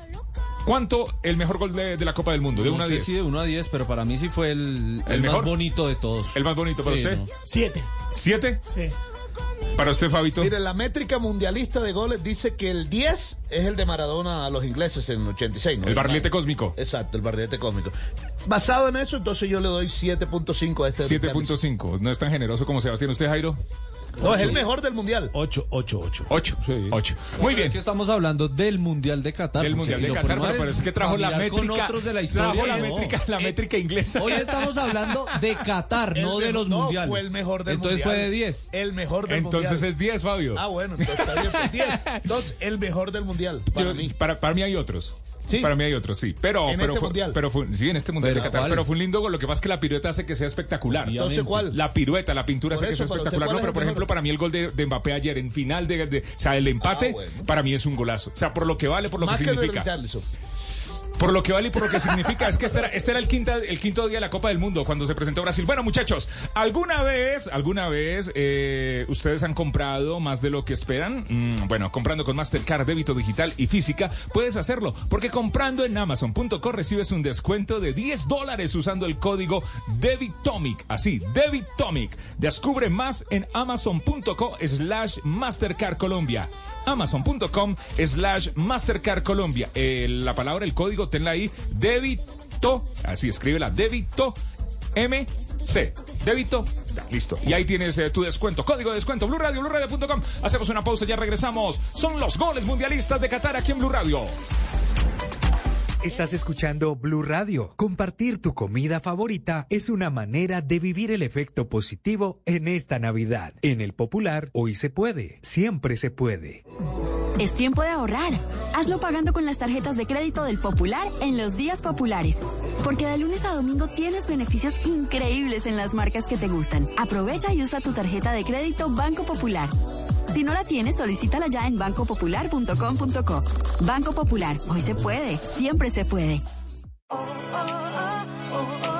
¿Cuánto el mejor gol de, de la Copa del Mundo? De No 1 a sé 10. si de 1 a 10, pero para mí sí fue el, ¿El el, más bonito de todos. El más bonito para Sí, usted. no. Siete. ¿Siete? Sí. Para usted, Fabito. Mire, la métrica mundialista de goles dice que el 10 es el de Maradona a los ingleses en 86. ¿no? El barrilete cósmico. Exacto, el barrilete cósmico. Basado en eso, entonces yo le doy 7.5 a este. 7.5. No es tan generoso como Sebastián. ¿Usted, Jairo? No, es el mejor del mundial. 8, 8, 8. 8, 8. Muy bien. Es que estamos hablando del Mundial de Qatar. Del Mundial si de Qatar, pero es que trajo la métrica. otros de la historia, trajo la no. métrica, la métrica inglesa. Hoy estamos hablando de Qatar, El no de mejor- los no, mundiales. fue el mejor del Entonces mundial. fue de 10. El mejor del Entonces mundial. Es 10, Fabio. Ah, bueno, entonces está bien, pues 10. Entonces, el mejor del mundial. Para Yo- mí. para, para mí hay otros. Sí. Para mí hay otros, sí. Pero, En pero este fue, mundial. pero fue- sí, en este mundial Pero, de Qatar. ¿cuál? Pero fue un lindo gol. Lo que pasa es que la pirueta hace que sea espectacular. Entonces, ¿cuál? La pirueta, la pintura Por hace que eso, sea usted, espectacular. ¿cuál No, es pero el por mejor? ejemplo, para mí el gol de, de Mbappé ayer en final de, de- o sea, el empate, Ah, bueno. para mí es un golazo. O sea, por lo que vale, por lo Más que que el de significa. Richarlison. Por lo que vale y por lo que significa. Es que este era, este era el, quinta, el quinto día de la Copa del Mundo cuando se presentó Brasil. Bueno, muchachos, ¿alguna vez, alguna vez eh, ustedes han comprado más de lo que esperan? Mm, bueno, comprando con Mastercard, débito digital y física, puedes hacerlo. Porque comprando en Amazon.co recibes un descuento de 10 dólares usando el código DebitTomic. Así, DebitTomic. Descubre más en Amazon.co slash Mastercard Colombia. Amazon.com slash Mastercard Colombia. La palabra, el código, tenla ahí. Débito. Así, escríbela. Débito. MC. Débito. Listo. Y ahí tienes eh, tu descuento. Código de descuento. Blue Radio, BlueRadio.com. Hacemos una pausa ya regresamos. Son los goles mundialistas de Qatar aquí en Blue Radio. Estás escuchando Blue Radio. Compartir tu comida favorita es una manera de vivir el efecto positivo en esta Navidad. En el Popular, hoy se puede, siempre se puede. Es tiempo de ahorrar. Hazlo pagando con las tarjetas de crédito del Popular en los días populares. Porque de lunes a domingo tienes beneficios increíbles en las marcas que te gustan. Aprovecha y usa tu tarjeta de crédito Banco Popular. Si no la tienes, solicítala ya en bancopopular.com.co. Banco Popular, hoy se puede, siempre se puede. Despegar,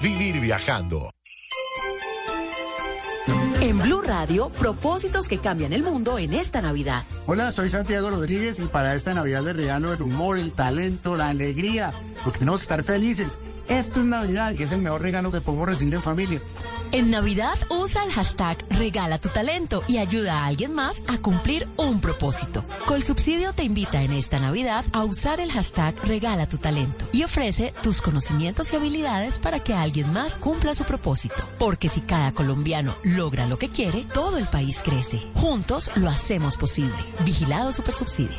Vivir viajando. En Blue Radio, propósitos que cambian el mundo en esta Navidad. Hola, soy Santiago Rodríguez y para esta Navidad les regalo el humor, el talento, la alegría, porque tenemos que estar felices. Esto es Navidad y es el mejor regalo que podemos recibir en familia. En Navidad, usa el hashtag Regala tu talento y ayuda a alguien más a cumplir un propósito. Colsubsidio te invita en esta Navidad a usar el hashtag Regala tu talento y ofrece tus conocimientos y habilidades para que alguien más cumpla su propósito. Porque si cada colombiano logra lo que quiere, todo el país crece. Juntos lo hacemos posible. Vigilado Supersubsidio.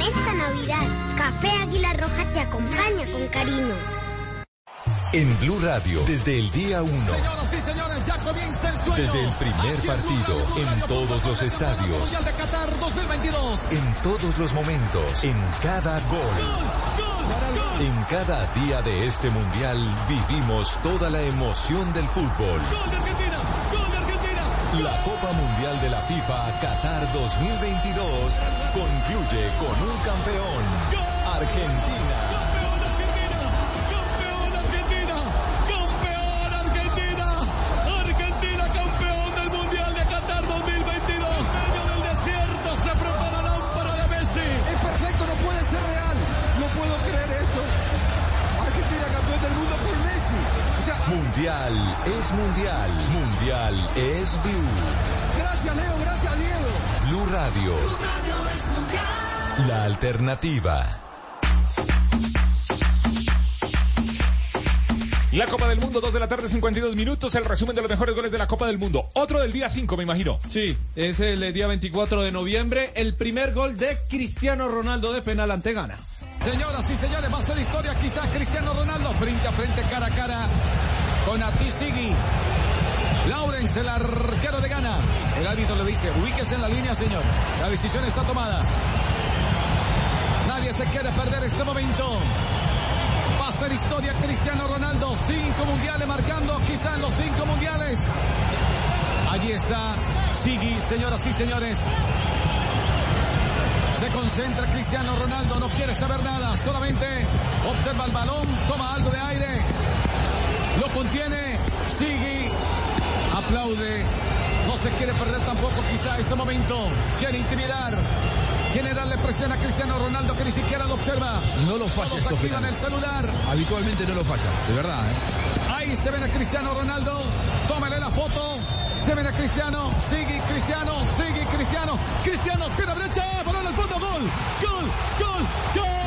En esta Navidad, Café Águila Roja te acompaña con cariño. En Blue Radio, desde el día 1. Señoras y señores, ya comienza el sueño. Desde el primer Aquí en partido, Blue Radio, Blue en Radio, todos los estadios, Mundial de Qatar 2022. en todos los momentos, en cada gol. En cada día de este mundial vivimos toda la emoción del fútbol. La Copa Mundial de la FIFA Qatar 2022 concluye con un campeón, Argentina. Mundial es mundial. Mundial es Blue. Gracias, Leo. Gracias, Diego. Blue Radio. La alternativa. La Copa del Mundo, 2 de la tarde, 52 minutos. El resumen de los mejores goles de la Copa del Mundo. Otro del día 5, me imagino. Sí, es el día 24 de noviembre. El primer gol de Cristiano Ronaldo de penal ante Ghana. Señoras y señores, va a ser historia quizá Cristiano Ronaldo frente a frente, cara a cara con Atisigi. Lawrence, el arquero de Ghana. El árbitro le dice, ubíquese en la línea, señor. La decisión está tomada. Nadie se quiere perder este momento. Va a ser historia Cristiano Ronaldo. Cinco mundiales marcando, quizá en los cinco mundiales. Allí está Sigui, señoras y señores. Se concentra Cristiano Ronaldo, no quiere saber nada, solamente observa el balón, toma algo de aire, lo contiene, sigue, aplaude, no se quiere perder tampoco quizá este momento, quiere intimidar, quiere darle presión a Cristiano Ronaldo que ni siquiera lo observa. No lo falla Todos activan el celular. Habitualmente no lo falla, de verdad. ¿eh? Ahí se ven a Cristiano Ronaldo. Tómale la foto. Se ven a Cristiano. Sigue Cristiano. Sigue Cristiano. Cristiano, pierna derecha. Balón al fondo. Gol. Gol. Gol. Gol.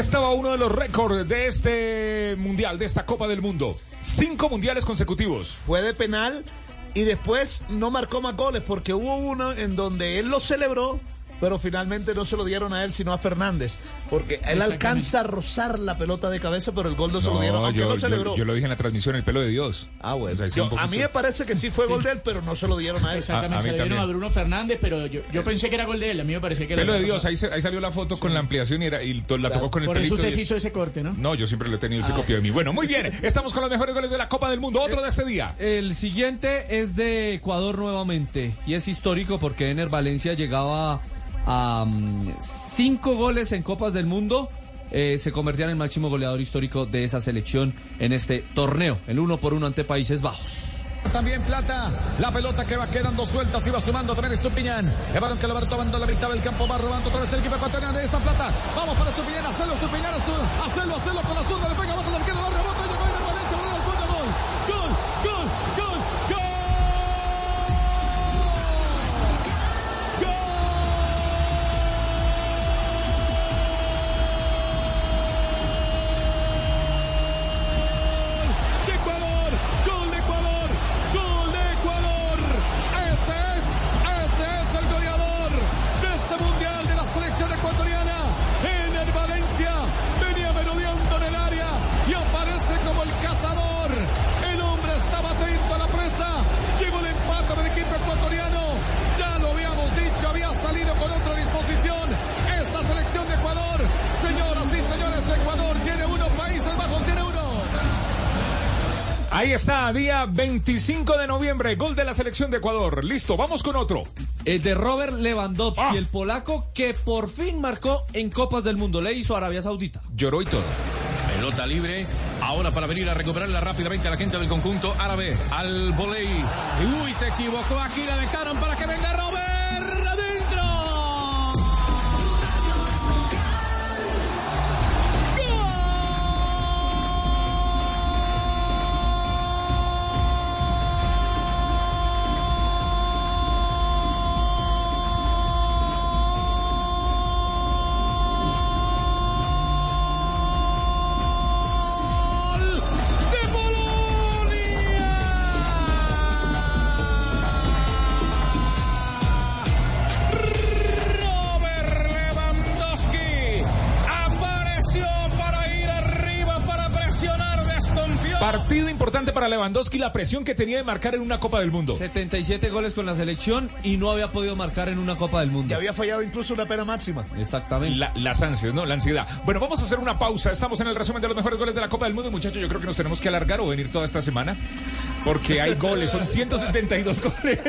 Estaba uno de los récords de este mundial, de esta Copa del Mundo. Cinco mundiales consecutivos. Fue de penal y después no marcó más goles porque hubo uno en donde él lo celebró, pero finalmente no se lo dieron a él, sino a Fernández. Porque él alcanza a rozar la pelota de cabeza, pero el gol no se lo dieron, aunque yo, lo yo- celebró. yo lo dije en la transmisión, el pelo de Dios. Ah, bueno. O sea, sí, Yo- un a mí me parece que sí fue gol de él, pero no se lo dieron a él. Exactamente, se lo dieron a Bruno Fernández, pero yo, yo pensé que era gol de él. A mí me parecía que era Pelo de. Dios, ahí, se- ahí salió la foto con la ampliación y, era, y to- la tocó con el Por eso pelito. usted y se es- hizo ese corte, ¿no? No, yo siempre lo he tenido, él se copió de mí. Bueno, muy bien, estamos con los mejores goles de la Copa del Mundo. Otro de este día. El siguiente es de Ecuador nuevamente y es histórico porque Ener Valencia llegaba a cinco goles en Copas del Mundo. eh, se convertía en el máximo goleador histórico de esa selección en este torneo, el uno por uno ante Países Bajos. También Plata, la pelota que va quedando suelta, se va sumando también Estupiñán. El balón que lo va tomando la mitad del campo, va robando otra vez equipo ecuatoriano de esta Plata. Vamos para Estupiñán, hacerlo Estupiñán, Estu- hacerlo, hacerlo con la zurda, le pega abajo Ahí está, día 25 de noviembre, gol de la selección de Ecuador. Listo, vamos con otro. El de Robert Lewandowski, el polaco que por fin marcó en Copas del Mundo. Le hizo Arabia Saudita. Lloró y todo. Pelota libre. Ahora para venir a recuperarla rápidamente a la gente del conjunto árabe. Al volei. Uy, se equivocó. Aquí la dejaron para que venga Robert. Lewandowski la presión que tenía de marcar en una Copa del Mundo. 77 goles con la selección y no había podido marcar en una Copa del Mundo. Y había fallado incluso una pena máxima. Exactamente. La- las ansias, ¿no? La ansiedad. Bueno, vamos a hacer una pausa. Estamos en el resumen de los mejores goles de la Copa del Mundo. Muchachos, yo creo que nos tenemos que alargar o venir toda esta semana. Porque hay goles, son 172 goles.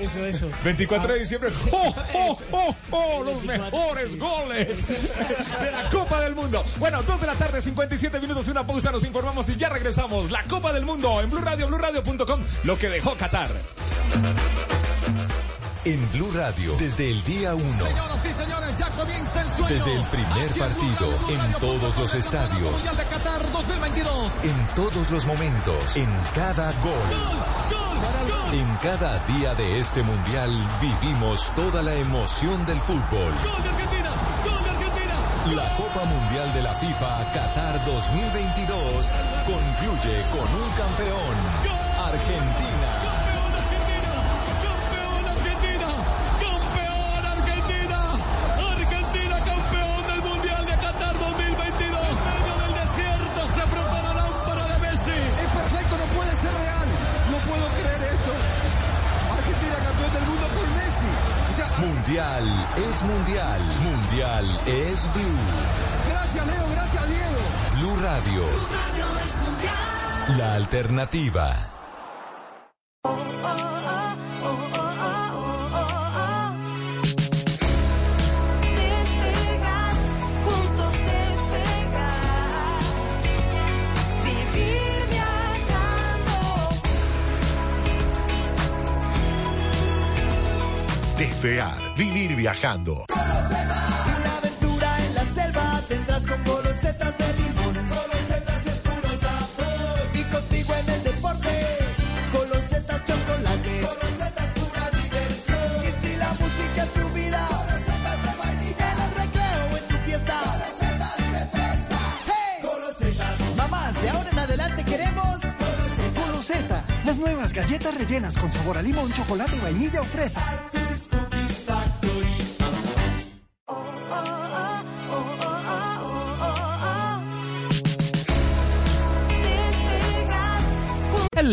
Eso, eso. 24 de diciembre. ¡Oh, oh, oh, oh! Los mejores goles de la Copa del Mundo. Bueno, 2 de la tarde, 57 minutos, una pausa, nos informamos y ya regresamos. La Copa del Mundo en Blue Radio, BlueRadio.com, lo que dejó Qatar. En Blue Radio, desde el día 1. Señoras y señores, ya comienza el sueño. Desde el primer partido, en todos los estadios. De Qatar 2022. En todos los momentos, en cada gol. En cada día de este mundial vivimos toda la emoción del fútbol. La Copa Mundial de la FIFA Qatar 2022 concluye con un campeón, Argentina. Argentina, Mundial es mundial. Mundial es Blue. gracias Leo, gracias Diego. Blue Radio, la alternativa. Viajando. Una aventura en la selva tendrás con golosetas de limón. Golosetas es puro sabor. Y contigo en el deporte, golosetas chocolate. Golosetas pura diversión. Y si la música es tu vida, golosetas de vainilla. En el recreo en tu fiesta, golosetas de fresa. ¡Hey! Golosetas. Mamás, de ahora en adelante queremos Golosetas, las nuevas galletas rellenas con sabor a limón, chocolate, vainilla o fresa.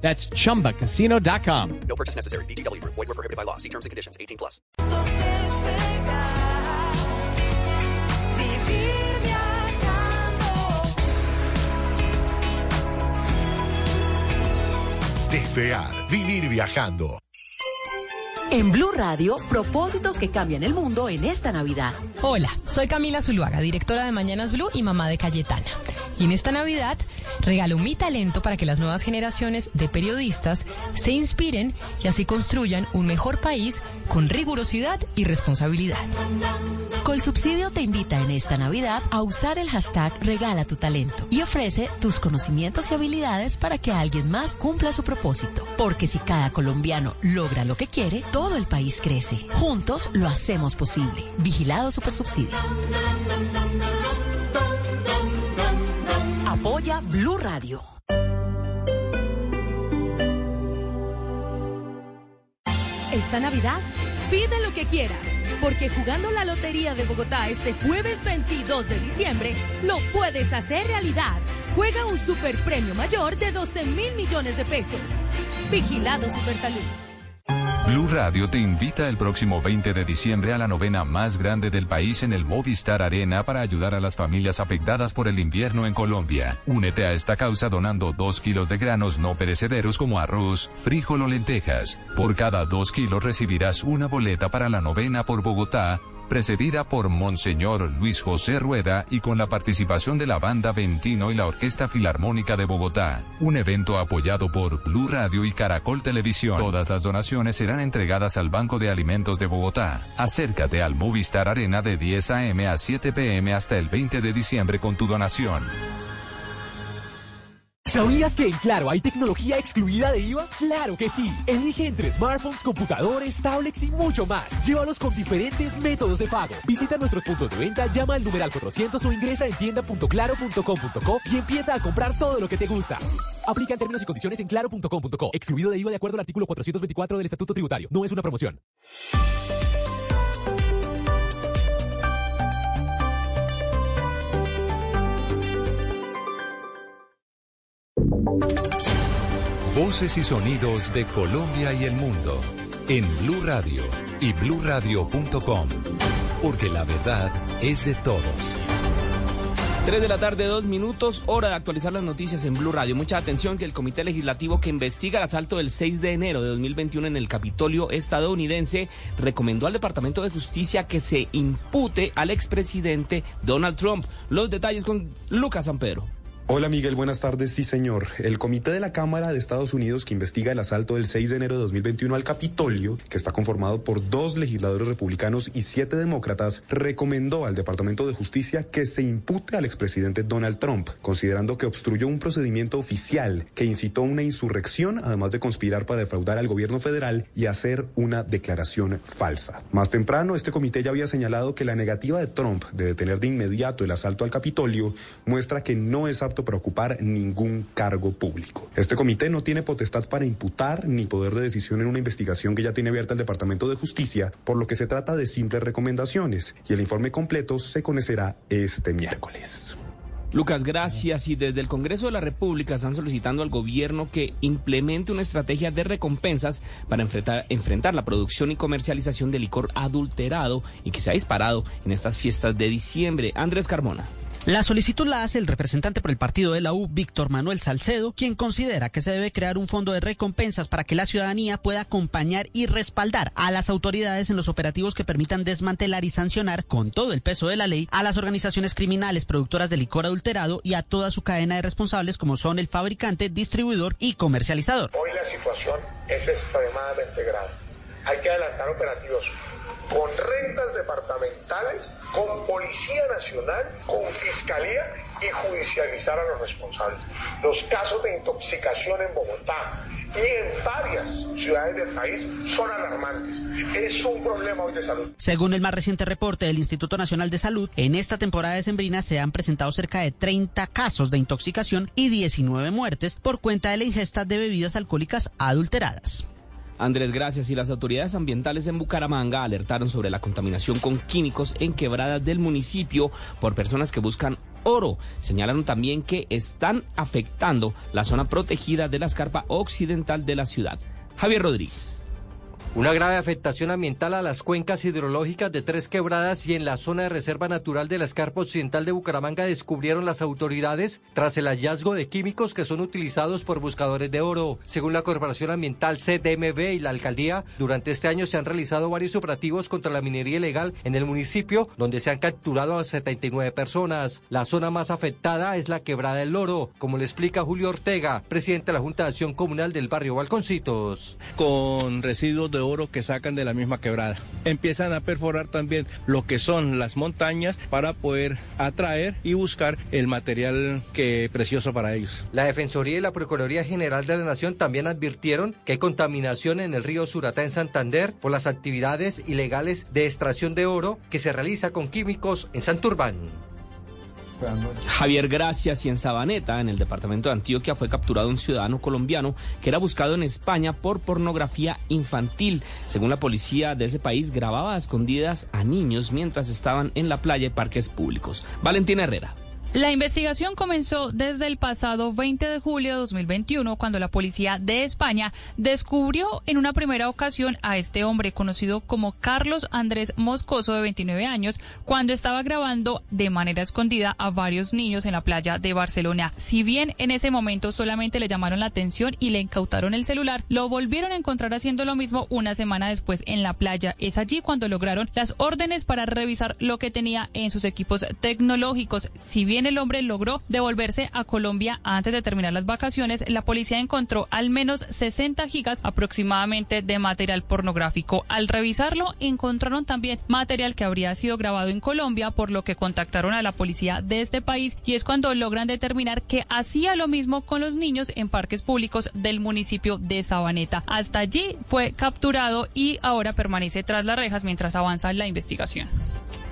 That's chumbacasino.com. No purchase necessary. VGW Group. Void were prohibited by law. See terms and conditions. 18 plus. Despegar, vivir viajando. En Blue Radio, propósitos que cambian el mundo en esta Navidad. Hola, soy Camila Zuluaga, directora de Mañanas Blue y mamá de Cayetana. Y en esta Navidad regalo mi talento para que las nuevas generaciones de periodistas se inspiren y así construyan un mejor país con rigurosidad y responsabilidad. Colsubsidio te invita en esta Navidad a usar el hashtag Regala tu talento y ofrece tus conocimientos y habilidades para que alguien más cumpla su propósito. Porque si cada colombiano logra lo que quiere, todo el país crece. Juntos lo hacemos posible. Vigilado Supersubsidio. Apoya Blue Radio. Esta Navidad, pide lo que quieras, porque jugando la Lotería de Bogotá este jueves 22 de diciembre, lo puedes hacer realidad. Juega un super premio mayor de 12 mil millones de pesos. Vigilado Supersalud. Blue Radio te invita el próximo 20 de diciembre a la novena más grande del país en el Movistar Arena para ayudar a las familias afectadas por el invierno en Colombia. Únete a esta causa donando 2 kilos de granos no perecederos como arroz, frijol o lentejas. Por cada 2 kilos recibirás una boleta para la novena por Bogotá precedida por Monseñor Luis José Rueda y con la participación de la Banda Ventino y la Orquesta Filarmónica de Bogotá. Un evento apoyado por Blue Radio y Caracol Televisión. Todas las donaciones serán entregadas al Banco de Alimentos de Bogotá. Acércate al Movistar Arena de 10 a.m. a 7 p.m. hasta el 20 de diciembre con tu donación. ¿Sabías que en Claro hay tecnología excluida de IVA? ¡Claro que sí! Elige entre smartphones, computadores, tablets y mucho más. Llévalos con diferentes métodos de pago. Visita nuestros puntos de venta, llama al numeral 400 o ingresa en tienda.claro.com.co y empieza a comprar todo lo que te gusta. Aplica en términos y condiciones en claro.com.co. Excluido de IVA de acuerdo al artículo 424 del Estatuto Tributario. No es una promoción. Voces y sonidos de Colombia y el mundo en Blue Radio y bluradio.com, porque la verdad es de todos. 3 de la tarde, dos minutos, hora de actualizar las noticias en Blue Radio. Mucha atención que el Comité Legislativo que investiga el asalto del 6 de enero de 2021 en el Capitolio estadounidense recomendó al Departamento de Justicia que se impute al expresidente Donald Trump. Los detalles con Lucas San Pedro. Hola Miguel, buenas tardes. Sí, señor. El Comité de la Cámara de Estados Unidos que investiga el asalto del 6 de enero de 2021 al Capitolio, que está conformado por dos legisladores republicanos y siete demócratas, recomendó al Departamento de Justicia que se impute al expresidente Donald Trump, considerando que obstruyó un procedimiento oficial que incitó una insurrección, además de conspirar para defraudar al gobierno federal y hacer una declaración falsa. Más temprano, este comité ya había señalado que la negativa de Trump de detener de inmediato el asalto al Capitolio muestra que no es apto para ocupar ningún cargo público. Este comité no tiene potestad para imputar ni poder de decisión en una investigación que ya tiene abierta el Departamento de Justicia, por lo que se trata de simples recomendaciones y el informe completo se conocerá este miércoles. Lucas, gracias. Y desde el Congreso de la República están solicitando al gobierno que implemente una estrategia de recompensas para enfrentar, enfrentar la producción y comercialización de licor adulterado y que se ha disparado en estas fiestas de diciembre. Andrés Carmona. La solicitud la hace el representante por el partido de la U, Víctor Manuel Salcedo, quien considera que se debe crear un fondo de recompensas para que la ciudadanía pueda acompañar y respaldar a las autoridades en los operativos que permitan desmantelar y sancionar con todo el peso de la ley a las organizaciones criminales productoras de licor adulterado y a toda su cadena de responsables como son el fabricante, distribuidor y comercializador. Hoy la situación es extremadamente grave. Hay que adelantar operativos con rentas departamentales, con Policía Nacional, con Fiscalía y judicializar a los responsables. Los casos de intoxicación en Bogotá y en varias ciudades del país son alarmantes. Es un problema hoy de salud. Según el más reciente reporte del Instituto Nacional de Salud, en esta temporada de sembrina se han presentado cerca de 30 casos de intoxicación y 19 muertes por cuenta de la ingesta de bebidas alcohólicas adulteradas. Andrés, gracias. Y las autoridades ambientales en Bucaramanga alertaron sobre la contaminación con químicos en quebradas del municipio por personas que buscan oro. Señalaron también que están afectando la zona protegida de la escarpa occidental de la ciudad. Javier Rodríguez. Una grave afectación ambiental a las cuencas hidrológicas de Tres Quebradas y en la zona de reserva natural de la escarpa occidental de Bucaramanga descubrieron las autoridades tras el hallazgo de químicos que son utilizados por buscadores de oro. Según la Corporación Ambiental CDMB y la Alcaldía, durante este año se han realizado varios operativos contra la minería ilegal en el municipio, donde se han capturado a 79 personas. La zona más afectada es la Quebrada del Loro, como le explica Julio Ortega, presidente de la Junta de Acción Comunal del barrio Balconcitos. Con residuos de oro que sacan de la misma quebrada. Empiezan a perforar también lo que son las montañas para poder atraer y buscar el material que precioso para ellos. La Defensoría y la Procuraduría General de la Nación también advirtieron que hay contaminación en el río Suratá en Santander por las actividades ilegales de extracción de oro que se realiza con químicos en Santurbán. Javier Gracias y en Sabaneta, en el departamento de Antioquia, fue capturado un ciudadano colombiano que era buscado en España por pornografía infantil. Según la policía de ese país, grababa a escondidas a niños mientras estaban en la playa y parques públicos. Valentina Herrera. La investigación comenzó desde el pasado 20 de julio de 2021, cuando la policía de España descubrió en una primera ocasión a este hombre conocido como Carlos Andrés Moscoso, de 29 años, cuando estaba grabando de manera escondida a varios niños en la playa de Barcelona. Si bien en ese momento solamente le llamaron la atención y le incautaron el celular, lo volvieron a encontrar haciendo lo mismo una semana después en la playa. Es allí cuando lograron las órdenes para revisar lo que tenía en sus equipos tecnológicos. Si bien el hombre logró devolverse a Colombia antes de terminar las vacaciones, la policía encontró al menos 60 gigas aproximadamente de material pornográfico. Al revisarlo, encontraron también material que habría sido grabado en Colombia, por lo que contactaron a la policía de este país y es cuando logran determinar que hacía lo mismo con los niños en parques públicos del municipio de Sabaneta. Hasta allí fue capturado y ahora permanece tras las rejas mientras avanza la investigación.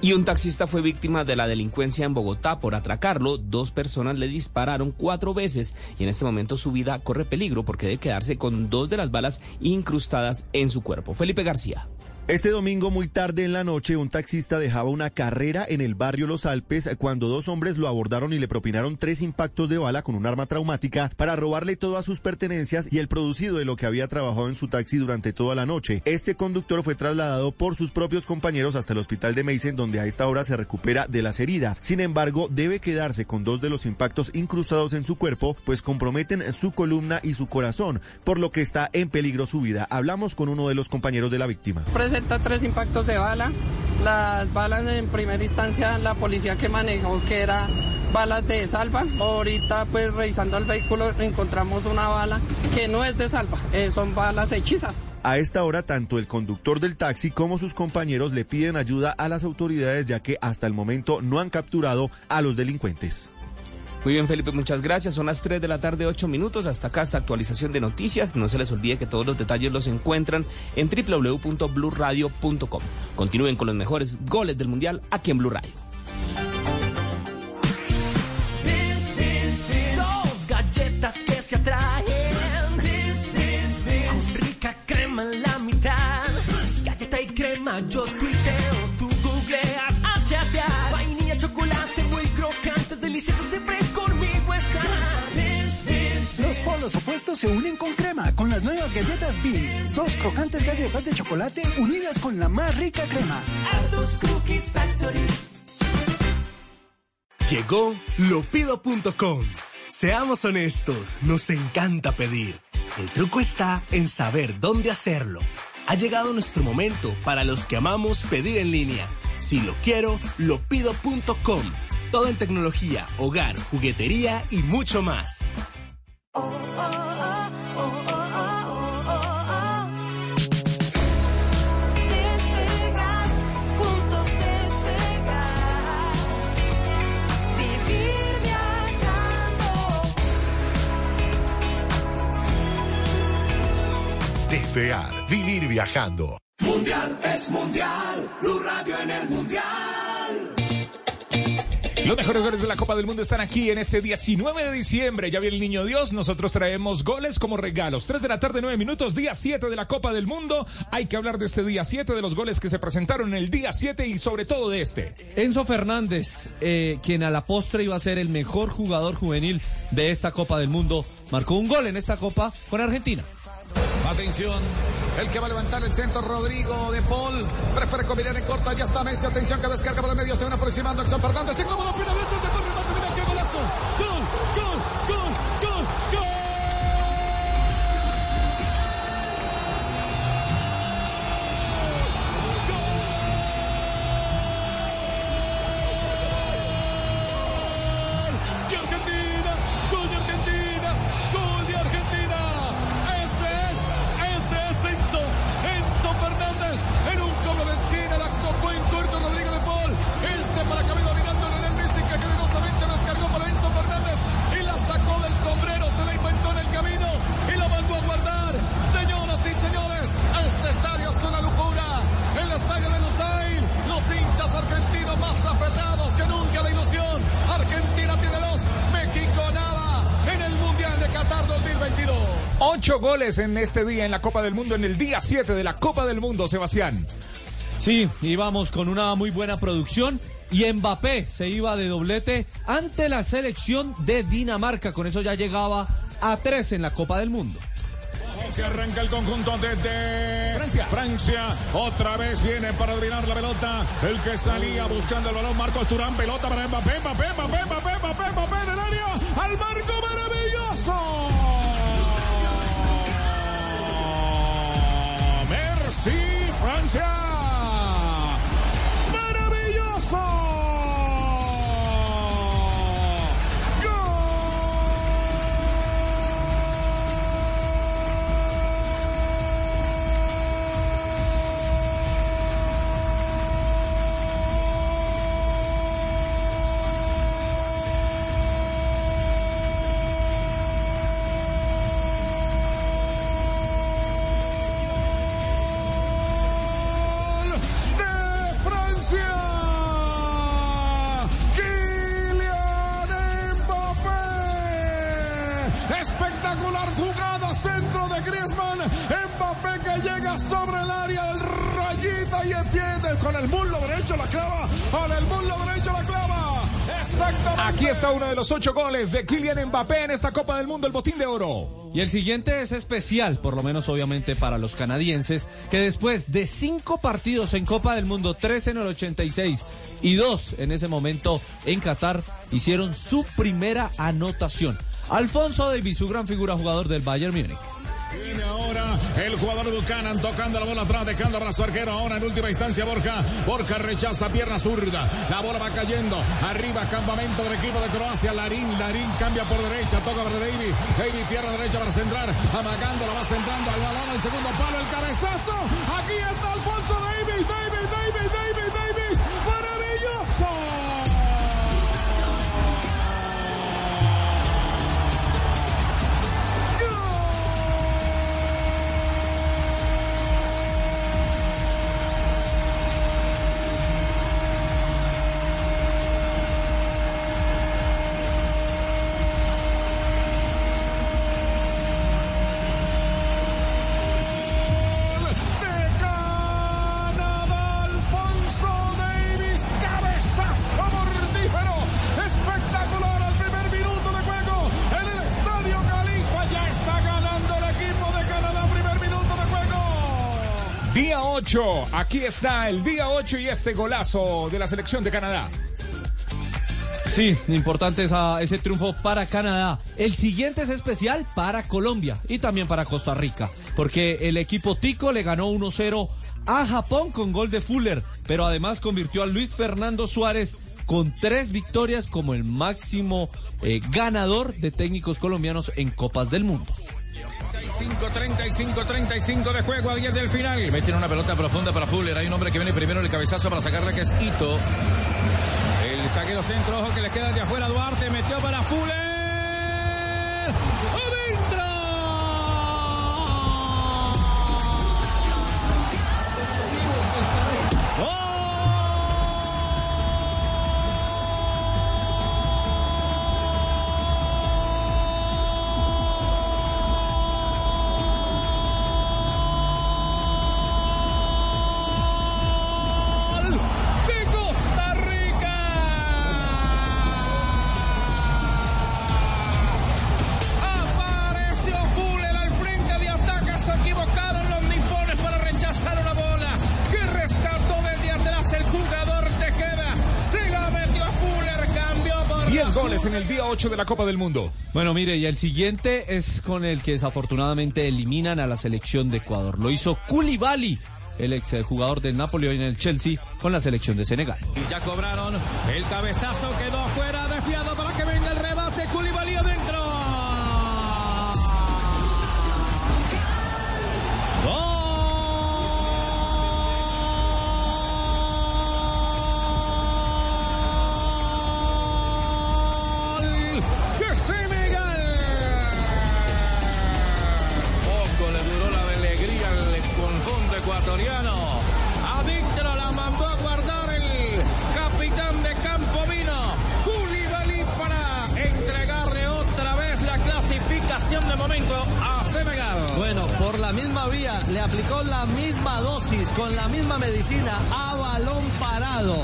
Y un taxista fue víctima de la delincuencia en Bogotá por atracarlo. Dos personas le dispararon cuatro veces y en este momento su vida corre peligro porque debe quedarse con dos de las balas incrustadas en su cuerpo. Felipe García. Este domingo muy tarde en la noche un taxista dejaba una carrera en el barrio Los Alpes cuando dos hombres lo abordaron y le propinaron tres impactos de bala con un arma traumática para robarle todas sus pertenencias y el producido de lo que había trabajado en su taxi durante toda la noche. Este conductor fue trasladado por sus propios compañeros hasta el hospital de Meissen donde a esta hora se recupera de las heridas. Sin embargo, debe quedarse con dos de los impactos incrustados en su cuerpo pues comprometen su columna y su corazón, por lo que está en peligro su vida. Hablamos con uno de los compañeros de la víctima presenta tres impactos de bala. Las balas en primera instancia la policía que manejó que era balas de salva. Ahorita pues revisando el vehículo encontramos una bala que no es de salva, eh, son balas hechizas. A esta hora tanto el conductor del taxi como sus compañeros le piden ayuda a las autoridades ya que hasta el momento no han capturado a los delincuentes. Muy bien, Felipe, muchas gracias. Son las 3 de la tarde, 8 minutos. Hasta acá esta actualización de noticias. No se les olvide que todos los detalles los encuentran en www.bluradio.com. Continúen con los mejores goles del Mundial aquí en Blue Radio. Los opuestos se unen con crema con las nuevas galletas Beans. Dos crocantes galletas de chocolate unidas con la más rica crema. Aldos Cookies Factory. Llegó lopido.com. Seamos honestos, nos encanta pedir. El truco está en saber dónde hacerlo. Ha llegado nuestro momento para los que amamos pedir en línea. Si lo quiero, lopido.com. Todo en tecnología, hogar, juguetería y mucho más. Despegar, juntos despegar. Vivir viajando. Despegar, vivir viajando. Mundial es mundial. Blue Radio en el mundial. Los mejores goles de la Copa del Mundo están aquí en este 19 de diciembre. Ya viene el Niño Dios. Nosotros traemos goles como regalos. 3 de la tarde, 9 minutos, día 7 de la Copa del Mundo. Hay que hablar de este día 7, de los goles que se presentaron en el día 7 y sobre todo de este. Enzo Fernández, eh, quien a la postre iba a ser el mejor jugador juvenil de esta Copa del Mundo, marcó un gol en esta Copa con Argentina. Atención, el que va a levantar el centro, Rodrigo de Paul. Prefiere combinar en corta, ya está Messi. Atención que descarga por el medio, se van aproximando Exxon Fernández. Se qué golazo. Gol, gol, gol, gol, gol. Ocho goles en este día en la Copa del Mundo, en el día 7 de la Copa del Mundo, Sebastián. Sí, íbamos con una muy buena producción y Mbappé se iba de doblete ante la selección de Dinamarca. Con eso ya llegaba a tres en la Copa del Mundo. Se arranca el conjunto desde Francia. Francia otra vez viene para dominar la pelota. El que salía buscando el balón, Marcos Turán, pelota para Mbappé, Mbappé, Mbappé, Mbappé, Mbappé, Mbappé en el área. Al marco maravilloso. Francia. Aquí está uno de los ocho goles de Kylian Mbappé en esta Copa del Mundo, el botín de oro. Y el siguiente es especial, por lo menos obviamente para los canadienses, que después de cinco partidos en Copa del Mundo, tres en el 86 y dos en ese momento en Qatar, hicieron su primera anotación. Alfonso Davis, su gran figura jugador del Bayern Múnich. Viene ahora el jugador Buchanan tocando la bola atrás, dejando para su arquero. Ahora en última instancia Borja. Borja rechaza pierna zurda. La bola va cayendo. Arriba campamento del equipo de Croacia. Larín, Larín cambia por derecha. Toca para David. David pierna derecha para centrar. Amagando, la va centrando al balón. El segundo palo, el cabezazo. Aquí está Alfonso Davis. David, David, David, Davis. Maravilloso. Aquí está el día 8 y este golazo de la selección de Canadá. Sí, importante esa- ese triunfo para Canadá. El siguiente es especial para Colombia y también para Costa Rica, porque el equipo Tico le ganó 1-0 a Japón con gol de Fuller, pero además convirtió a Luis Fernando Suárez con tres victorias como el máximo eh, ganador de técnicos colombianos en Copas del Mundo. 35, 35, 35 de juego a 10 del final. Meten una pelota profunda para Fuller. Hay un hombre que viene primero el cabezazo para sacarle que es Ito. El zaguero centro, ojo que le queda de afuera Duarte. Metió para Fuller. 8 de la Copa del Mundo. Bueno, mire, y el siguiente es con el que desafortunadamente eliminan a la selección de Ecuador. Lo hizo Koulibaly, el ex eh, jugador del Napoli hoy en el Chelsea, con la selección de Senegal. Y ya cobraron. El cabezazo quedó afuera, desviado para que venga el rebate. Koulibaly ecuatoriano. Adictro la mandó a guardar el capitán de Campo Vino, Koulibaly, para entregarle otra vez la clasificación de momento a Senegal. Bueno, por la misma vía, le aplicó la misma dosis, con la misma medicina, a balón parado.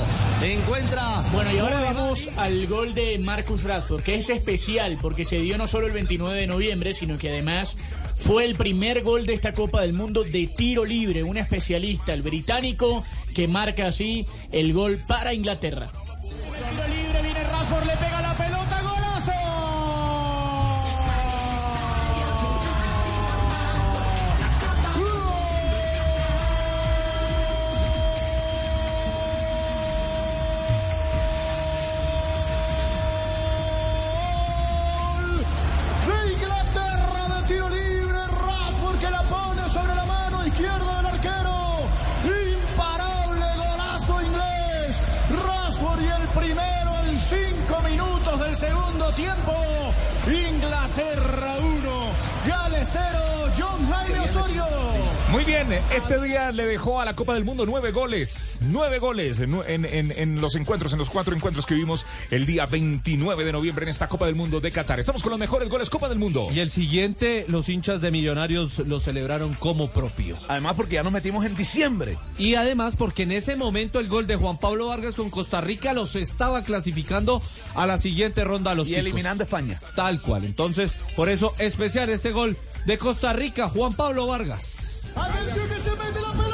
Encuentra. Bueno, y ahora vamos al gol de Marcus Rashford, que es especial porque se dio no solo el 29 de noviembre, sino que además fue el primer gol de esta Copa del Mundo de tiro libre, un especialista, el británico, que marca así el gol para Inglaterra. Tiro libre, viene Rashford, le pega la pelota, segundo tiempo, Inglaterra 1, Gales 0, John Jaime Osorio. Muy bien, este día le dejó a la Copa del Mundo nueve goles, nueve goles en, en- en- en los encuentros, en los cuatro encuentros que vimos el día 29 de noviembre en esta Copa del Mundo de Qatar. Estamos con los mejores goles Copa del Mundo. Y el siguiente, los hinchas de Millonarios lo celebraron como propio. Además porque ya nos metimos en diciembre. Y además porque en ese momento el gol de Juan Pablo Vargas con Costa Rica los estaba clasificando a la siguiente ronda a los Y ticos. eliminando a España. Tal cual. Entonces, por eso especial este gol de Costa Rica, Juan Pablo Vargas. Atención que se mete la pelota.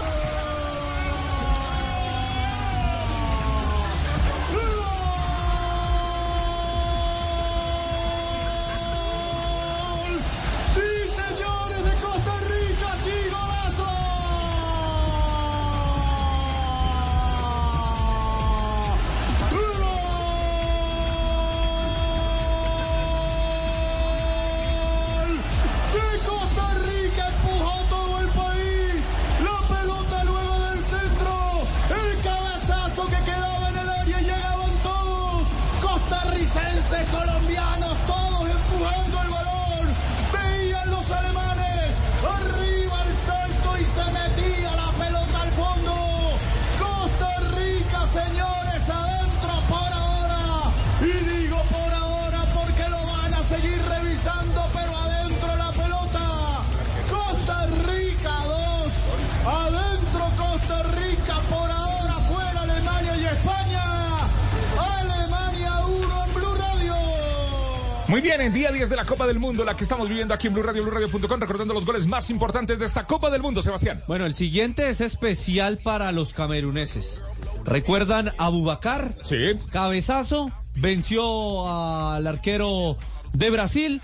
Colombianos, todos empujando el balón. Veían los alemanes. Muy bien, en día 10 de la Copa del Mundo, la que estamos viviendo aquí en Blue Radio, BlueRadio.com, recordando los goles más importantes de esta Copa del Mundo, Sebastián. Bueno, el siguiente es especial para los cameruneses. ¿Recuerdan a Bubacar? Sí. Cabezazo, venció al arquero de Brasil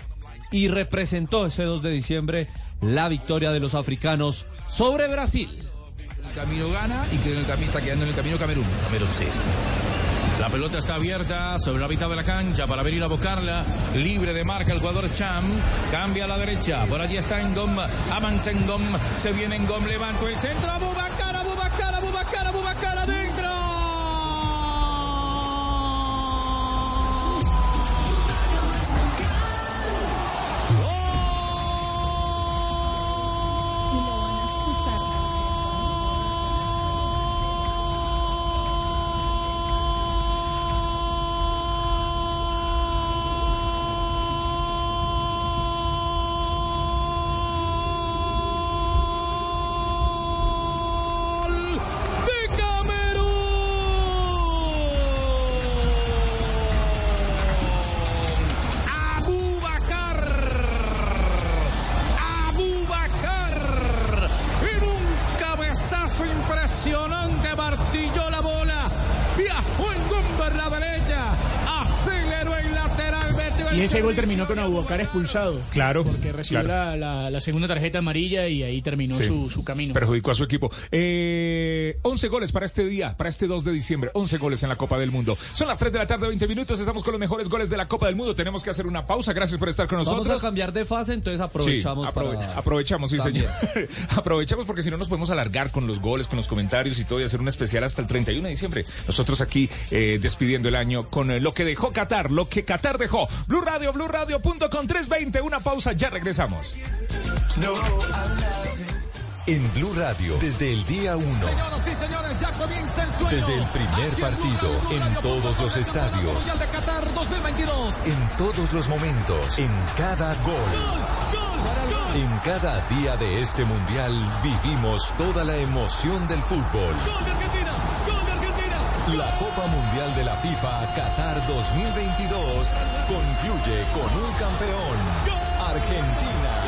y representó ese 2 de diciembre la victoria de los africanos sobre Brasil. El camino gana y que en el camino está quedando en el camino Camerún. Camerún, sí. La pelota está abierta sobre la mitad de la cancha para venir a buscarla. Libre de marca el jugador Cham. Cambia a la derecha. Por allí está Engom. Avanza Engom. Se viene Engom. Levanto el centro. Abubacar, expulsado. Claro. Porque recibió claro. la, la- la segunda tarjeta amarilla y ahí terminó Sí. su, su camino. Perjudicó a su equipo. Eh, 11 goles para este día, para este 2 de diciembre. 11 goles en la Copa del Mundo. Son las 3 de la tarde, 20 minutos. Estamos con los mejores goles de la Copa del Mundo. Tenemos que hacer una pausa. Gracias por estar con nosotros. Vamos a cambiar de fase, entonces aprovechamos. Sí, aprove- para- aprovechamos, sí, También. señor. aprovechamos porque si no nos podemos alargar con los goles, con los comentarios y todo y hacer un especial hasta el 31 de diciembre. Nosotros aquí eh, despidiendo el año con eh, lo que dejó Qatar, lo que Qatar dejó. Blue Radio, Blue Radio.com 320. Una pausa, ya regresamos. En Blue Radio, desde el día 1, Señoras y señores, ya comienza el sueño. desde el primer Aquí partido, Radio, en todos los estadios, Mundial de Qatar 2022. en todos los momentos, en cada gol. En cada día de este mundial vivimos toda la emoción del fútbol. La Copa Mundial de la FIFA Qatar 2022 concluye con un campeón, Argentina. Argentina,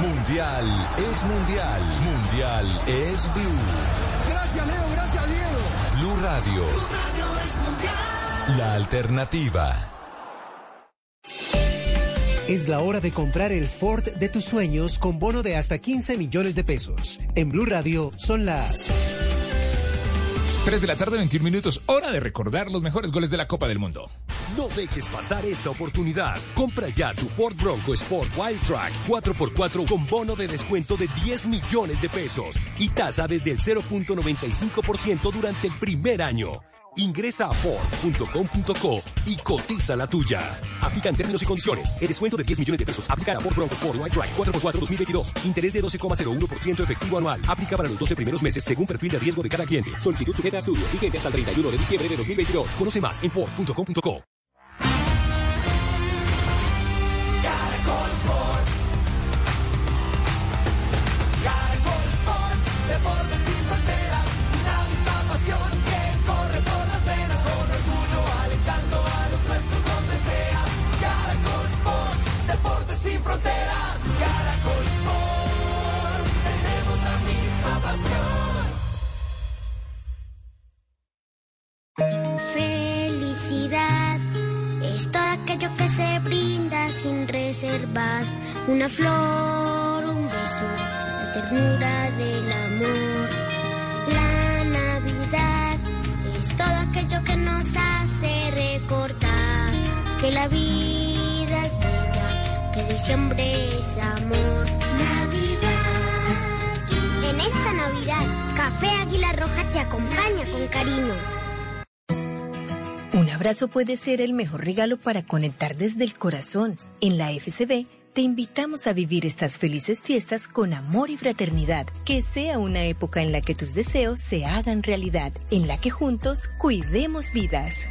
Mundial es mundial, mundial es Blue. gracias Leo, gracias Diego. Blue Radio, la alternativa. Es la hora de comprar el Ford de tus sueños con bono de hasta 15 millones de pesos. En Blue Radio son las 3 de la tarde, 21 minutos. Hora de recordar los mejores goles de la Copa del Mundo. No dejes pasar esta oportunidad. Compra ya tu Ford Bronco Sport Wild Track 4x4 con bono de descuento de 10 millones de pesos y tasa desde el 0.95% durante el primer año. Ingresa a Ford.com.co y cotiza la tuya. Aplican términos y condiciones. El descuento de 10 millones de pesos aplica a Ford Bronco Sport Wild Drive 4x4 2022. Interés de 12,01% efectivo anual. Aplica para los 12 primeros meses según perfil de riesgo de cada cliente. Solicitud sujeta a estudio. Vigente hasta el 31 de diciembre de 2022. Conoce más en Ford.com.co. fronteras. Caracol. Tenemos la misma pasión. Felicidad es todo aquello que se brinda sin reservas. Una flor, un beso, la ternura del amor. La Navidad es todo aquello que nos hace recordar que la vida diciembre es amor. Navidad. En esta Navidad, Café Águila Roja te acompaña con cariño. Un abrazo puede ser el mejor regalo para conectar desde el corazón. En la FCB te invitamos a vivir estas felices fiestas con amor y fraternidad. Que sea una época en la que tus deseos se hagan realidad, en la que juntos cuidemos vidas.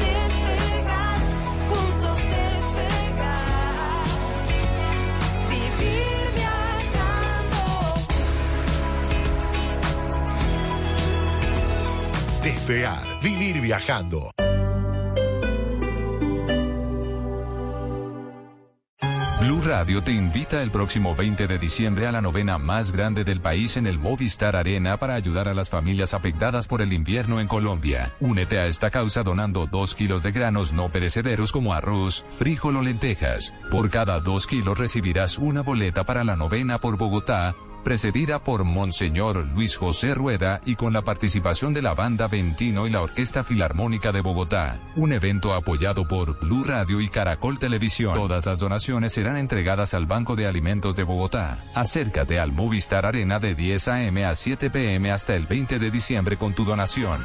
Despegar, juntos despegar. Vivir viajando. Blue Radio te invita el próximo 20 de diciembre a la novena más grande del país en el Movistar Arena para ayudar a las familias afectadas por el invierno en Colombia. Únete a esta causa donando dos kilos de granos no perecederos como arroz, frijol o lentejas. Por cada dos kilos recibirás una boleta para la novena por Bogotá precedida por Monseñor Luis José Rueda y con la participación de la banda Ventino y la Orquesta Filarmónica de Bogotá. Un evento apoyado por Blue Radio y Caracol Televisión. Todas las donaciones serán entregadas al Banco de Alimentos de Bogotá. Acércate al Movistar Arena de 10 a.m. a 7 p.m. hasta el 20 de diciembre con tu donación.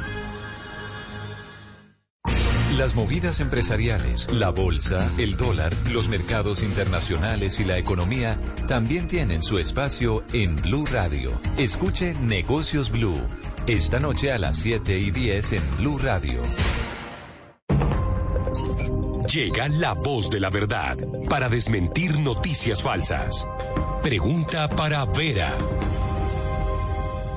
Las movidas empresariales, la bolsa, el dólar, los mercados internacionales y la economía también tienen su espacio en Blue Radio. Escuche Negocios Blue. Esta noche a las 7 y 10 en Blue Radio. Llega la voz de la verdad para desmentir noticias falsas. Pregunta para Vera.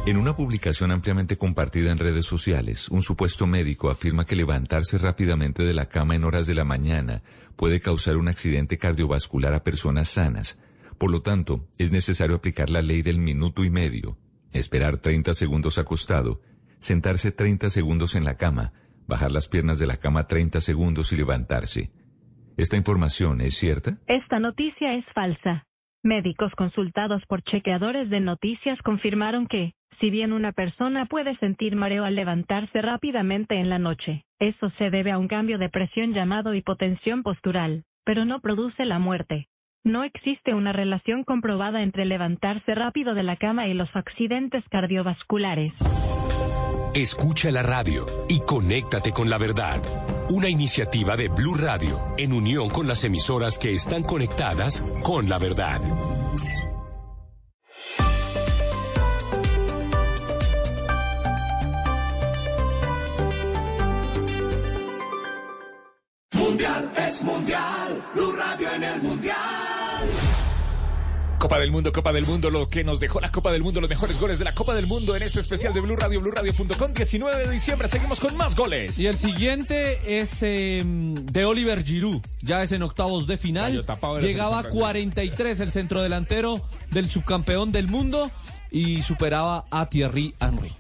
En una publicación ampliamente compartida en redes sociales, un supuesto médico afirma que levantarse rápidamente de la cama en horas de la mañana puede causar un accidente cardiovascular a personas sanas. Por lo tanto, es necesario aplicar la ley del minuto y medio, esperar 30 segundos acostado, sentarse 30 segundos en la cama, bajar las piernas de la cama 30 segundos y levantarse. ¿Esta información es cierta? Esta noticia es falsa. Médicos consultados por chequeadores de noticias confirmaron que, si bien una persona puede sentir mareo al levantarse rápidamente en la noche, eso se debe a un cambio de presión llamado hipotensión postural, pero no produce la muerte. No existe una relación comprobada entre levantarse rápido de la cama y los accidentes cardiovasculares. Escucha la radio y conéctate con la verdad. Una iniciativa de Blue Radio en unión con las emisoras que están conectadas con la verdad. Es mundial. Blue Radio en el mundial. Copa del Mundo, Copa del Mundo, lo que nos dejó la Copa del Mundo, los mejores goles de la Copa del Mundo en este especial de Blue Radio, BlueRadio.com, 19 de diciembre. Seguimos con más goles. Y el siguiente es eh, de Oliver Giroud. Ya es en octavos de final. Llegaba a selección 43 el centrodelantero del subcampeón del mundo y superaba a Thierry Henry.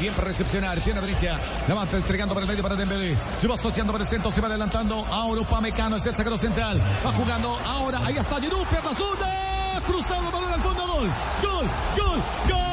Bien para recepcionar, pierna derecha. Va entregando para el medio para Dembélé. Se va asociando para el centro, se va adelantando. Ahora Upamecano es el sacro central. Va jugando ahora. Ahí está Giroud, pierna zurda. Cruzado, balón al fondo, gol. Gol, gol, gol.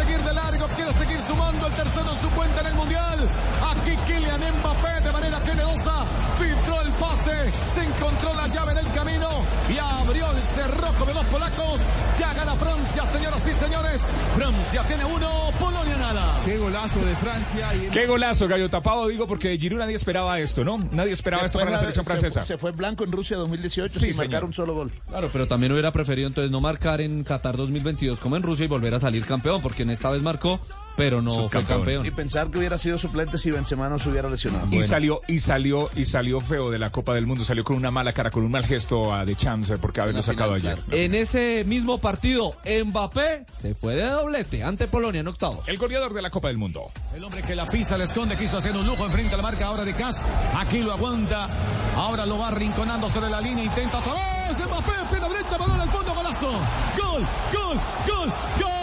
Seguir de largo, quiere seguir sumando el tercero en su cuenta en el Mundial. Aquí Kylian Mbappé de manera generosa filtró el pase, se encontró la llave en el camino y abrió el cerrojo de los polacos. Ya gana Francia, señoras y señores. Francia tiene uno, Polonia nada. Qué golazo de Francia. Qué golazo, gallo tapado, digo, porque de Giroud nadie esperaba esto, ¿no? Nadie esperaba esto para la selección se- francesa. Se, fue blanco en Rusia 2018 Sí, sin señor. marcar un solo gol. Claro, pero también hubiera preferido entonces no marcar en Qatar 2022 como en Rusia y volver a salir campeón, porque en esta vez marcó, pero no fue campeón. Y pensar que hubiera sido suplente si Benzema no se hubiera lesionado. Y salió, y salió, y salió feo de la Copa del Mundo, salió con una mala cara, con un mal gesto a De Champs eh, porque haberlo sacado ayer. En ese mismo partido, Mbappé se fue de doblete ante Polonia en octavos. El goleador de la Copa del Mundo. El hombre que la pista le esconde quiso hacer un lujo enfrente a la marca ahora de Cash. Aquí lo aguanta. Ahora lo va rinconando sobre la línea. Intenta otra vez. Mbappé, pierna derecha, balón al fondo, golazo. Gol, gol, gol, gol.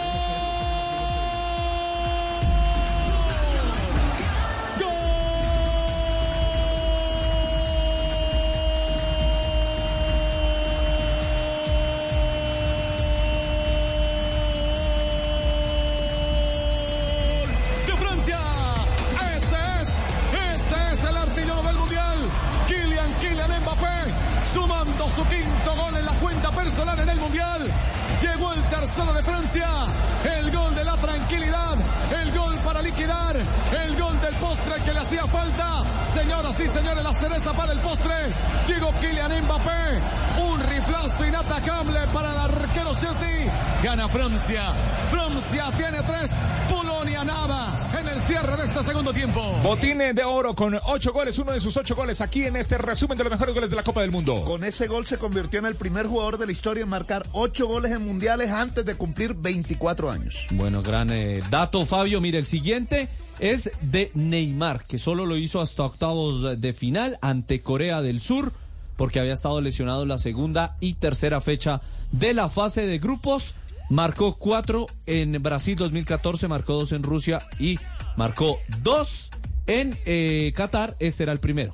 De Francia. El gol de la tranquilidad. El gol para liquidar. El gol del postre que le hacía falta. Señoras y señores, la cereza para el postre. Llegó Kylian Mbappé. Un riflazo inatacable para el arquero Chesney. Gana Francia. Francia tiene tres. Polonia nada. Cierre de este segundo tiempo. Botín de oro con ocho goles, uno de sus ocho goles aquí en este resumen de los mejores goles de la Copa del Mundo. Con ese gol se convirtió en el primer jugador de la historia en marcar ocho goles en mundiales antes de cumplir 24 años. Bueno, gran eh, dato, Fabio. Mire, el siguiente es de Neymar, que solo lo hizo hasta octavos de final ante Corea del Sur, porque había estado lesionado en la segunda y tercera fecha de la fase de grupos. Marcó cuatro en Brasil 2014, marcó dos en Rusia y marcó dos en eh, Qatar. Este era el primero.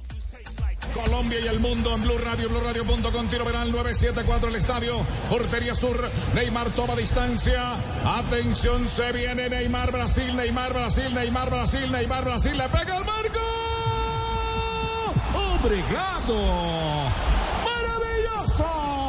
Colombia y el mundo en Blue Radio, Blue Radio.com, tiro penal 974 el estadio, Portería Sur, Neymar toma distancia, atención, se viene Neymar Brasil, Neymar Brasil, Neymar Brasil, Neymar Brasil, le pega al marco. Obrigado. Maravilloso.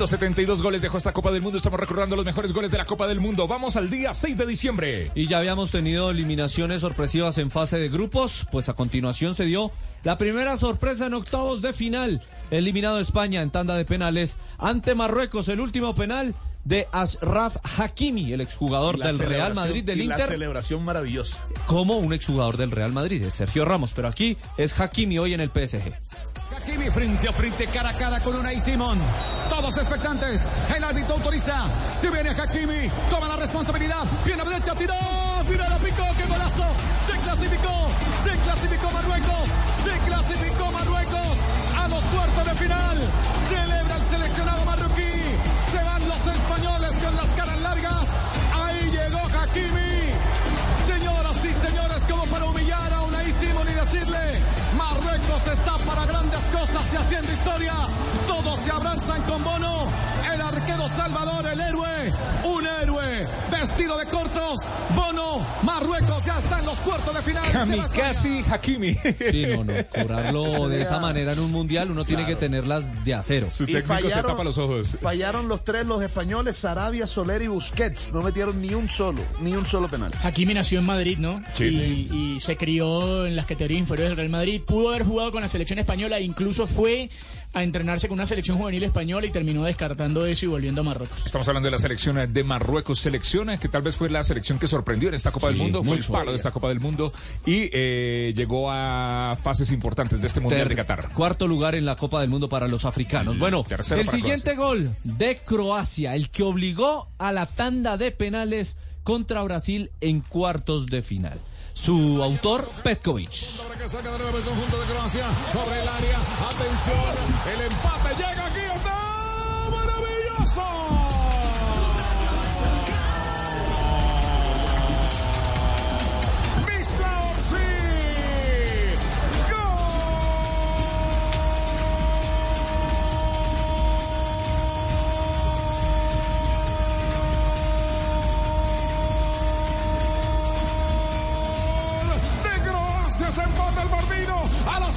172 goles dejó esta Copa del Mundo. Estamos recordando los mejores goles de la Copa del Mundo. Vamos al día 6 de diciembre. Y ya habíamos tenido eliminaciones sorpresivas en fase de grupos, pues a continuación se dio la primera sorpresa en octavos de final. Eliminado España en tanda de penales ante Marruecos, el último penal de Ashraf Hakimi, el exjugador del Real Madrid del y La Inter, celebración maravillosa. como un exjugador del Real Madrid, es Sergio Ramos, pero aquí es Hakimi hoy en el PSG. Hakimi frente a frente, cara a cara con Unai Simón. Todos expectantes. El árbitro autoriza. Se viene Hakimi. Toma la responsabilidad. Pierna derecha, tiró. Final picó. ¡Qué golazo! Se clasificó. Se clasificó Marruecos. Se clasificó Marruecos a los cuartos de final. Celebra el seleccionado marroquí. Se van los españoles con las caras largas. Ahí llegó Hakimi. Está para grandes cosas y haciendo historia. Todo se abrazan con Bono. Arquero Salvador, el héroe. Un héroe vestido de cortos. Bono, Marruecos ya está en los cuartos de final. Kamikaze Hakimi. Sí, no, no. Cobrarlo de esa manera en un mundial, uno tiene que tenerlas de acero. Su técnico se fallaron- tapa los ojos. Fallaron los tres, los españoles, Sarabia, Soler y Busquets. No metieron ni un solo, ni un solo penal. Hakimi nació en Madrid, ¿no? Sí, y, y se crió en las categorías inferiores del Real Madrid. Pudo haber jugado con la selección española e incluso fue a entrenarse con una selección juvenil española y terminó descartando eso y volviendo a Marruecos. Estamos hablando de la selección de Marruecos, selección que tal vez fue la selección que sorprendió en esta Copa del Mundo, fue el palo de esta Copa del Mundo y eh, llegó a fases importantes de este Mundial Ter- de Qatar. Cuarto lugar en la Copa del Mundo para los africanos. Bueno, tercero el siguiente gol de Croacia, el que obligó a la tanda de penales contra Brasil en cuartos de final. Su autor, Petkovic. El empate llega aquí. ¡Está maravilloso!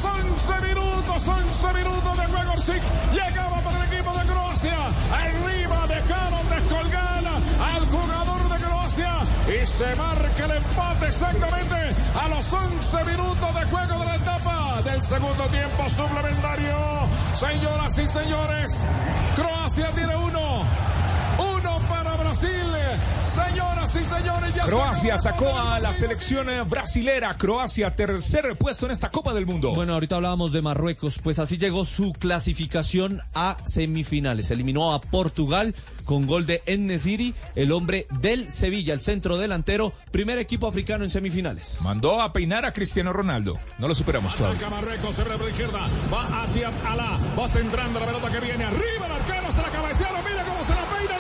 11 minutos, 11 minutos de juego Orsic. Llegaba para el equipo de Croacia. Arriba dejaron descolgar al jugador de Croacia. Y se marca el empate exactamente a los 11 minutos de juego de la etapa del segundo tiempo suplementario. Señoras y señores Croacia tiene uno Brasil señoras y señores ya se Croacia sacó a la selección eh, brasilera. Croacia, tercer puesto en esta Copa del Mundo. Bueno, ahorita hablábamos de Marruecos, pues así llegó su clasificación a semifinales. Eliminó a Portugal con gol de Ennesiri, el hombre del Sevilla, el centro delantero, primer equipo africano en semifinales. Mandó a peinar a Cristiano Ronaldo. No lo superamos todavía. Marruecos, se por la izquierda. Va a Tiab Alá. Va centrando la pelota que viene. Arriba el arquero, se la cabecearon. Mira cómo se la peinan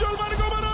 Parieta al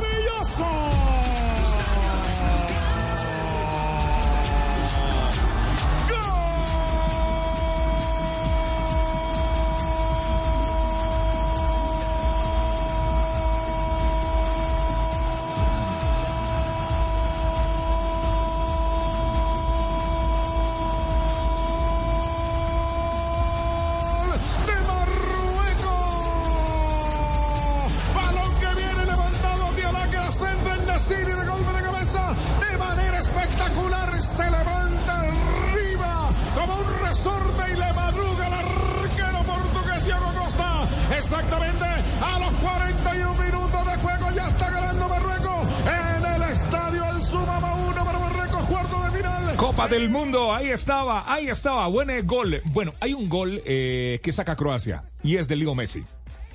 estaba, ahí estaba, buen eh, gol. Bueno, hay un gol eh, que saca Croacia y es de Leo Messi.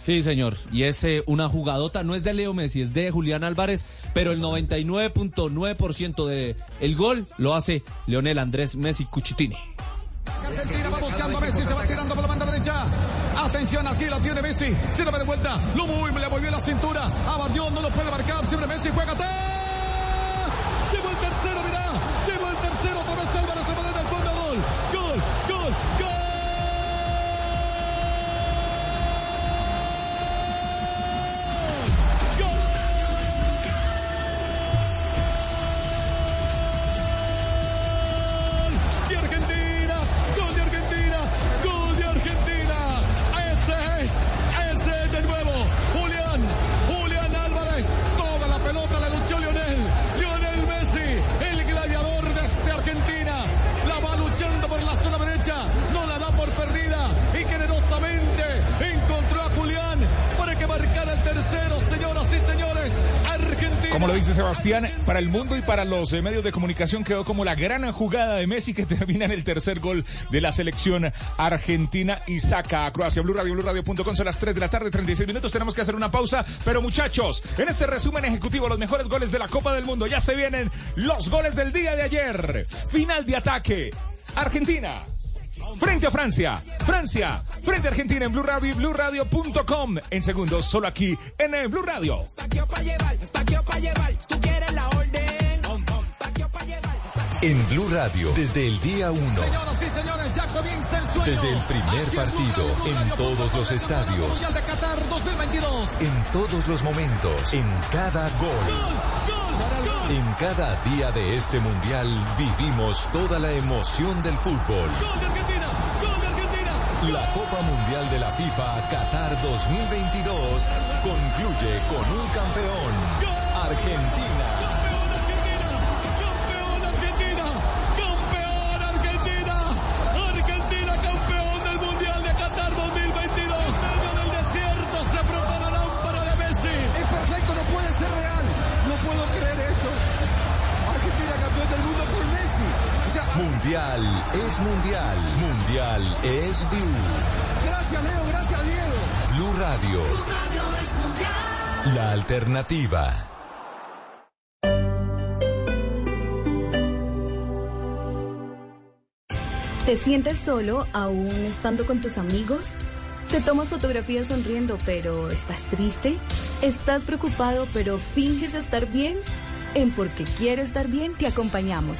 Sí, señor. Y es eh, una jugadota, no es de Leo Messi, es de Julián Álvarez, pero el 99.9% de el gol lo hace Leonel Andrés Messi Cuchitini. Argentina va buscando a Messi, se va tirando por la banda derecha. Atención, aquí la tiene Messi. Se le va de vuelta. Lo muy, le volvió la cintura. A Bardión no lo puede marcar. Siempre Messi juega Como lo dice Sebastián, para el mundo y para los eh, medios de comunicación quedó como la gran jugada de Messi que termina en el tercer gol de la selección argentina y saca a Croacia. Blue Radio, BlueRadio.com son las 3 de la tarde, 36 minutos. Tenemos que hacer una pausa, pero muchachos, en este resumen ejecutivo, los mejores goles de la Copa del Mundo. Ya se vienen los goles del día de ayer. Final de ataque. Argentina. Frente a Francia, Francia, frente a Argentina en Blue Radio y BlueRadio.com. En segundos, solo aquí en eh, Blue Radio. En Blue Radio, desde el día 1. Señoras y señores. Desde el primer partido, en todos los estadios, Mundial de Qatar 2022. en todos los momentos, en cada gol. En cada día de este mundial vivimos toda la emoción del fútbol. La Copa Mundial de la FIFA Qatar 2022 concluye con un campeón, Argentina. Mundial es mundial, mundial es Blue. gracias Leo, gracias Diego. Blue Radio, la alternativa. ¿Te sientes solo aún estando con tus amigos? ¿Te tomas fotografías sonriendo pero estás triste? ¿Estás preocupado pero finges estar bien? En Porque Quiero Estar Bien te acompañamos.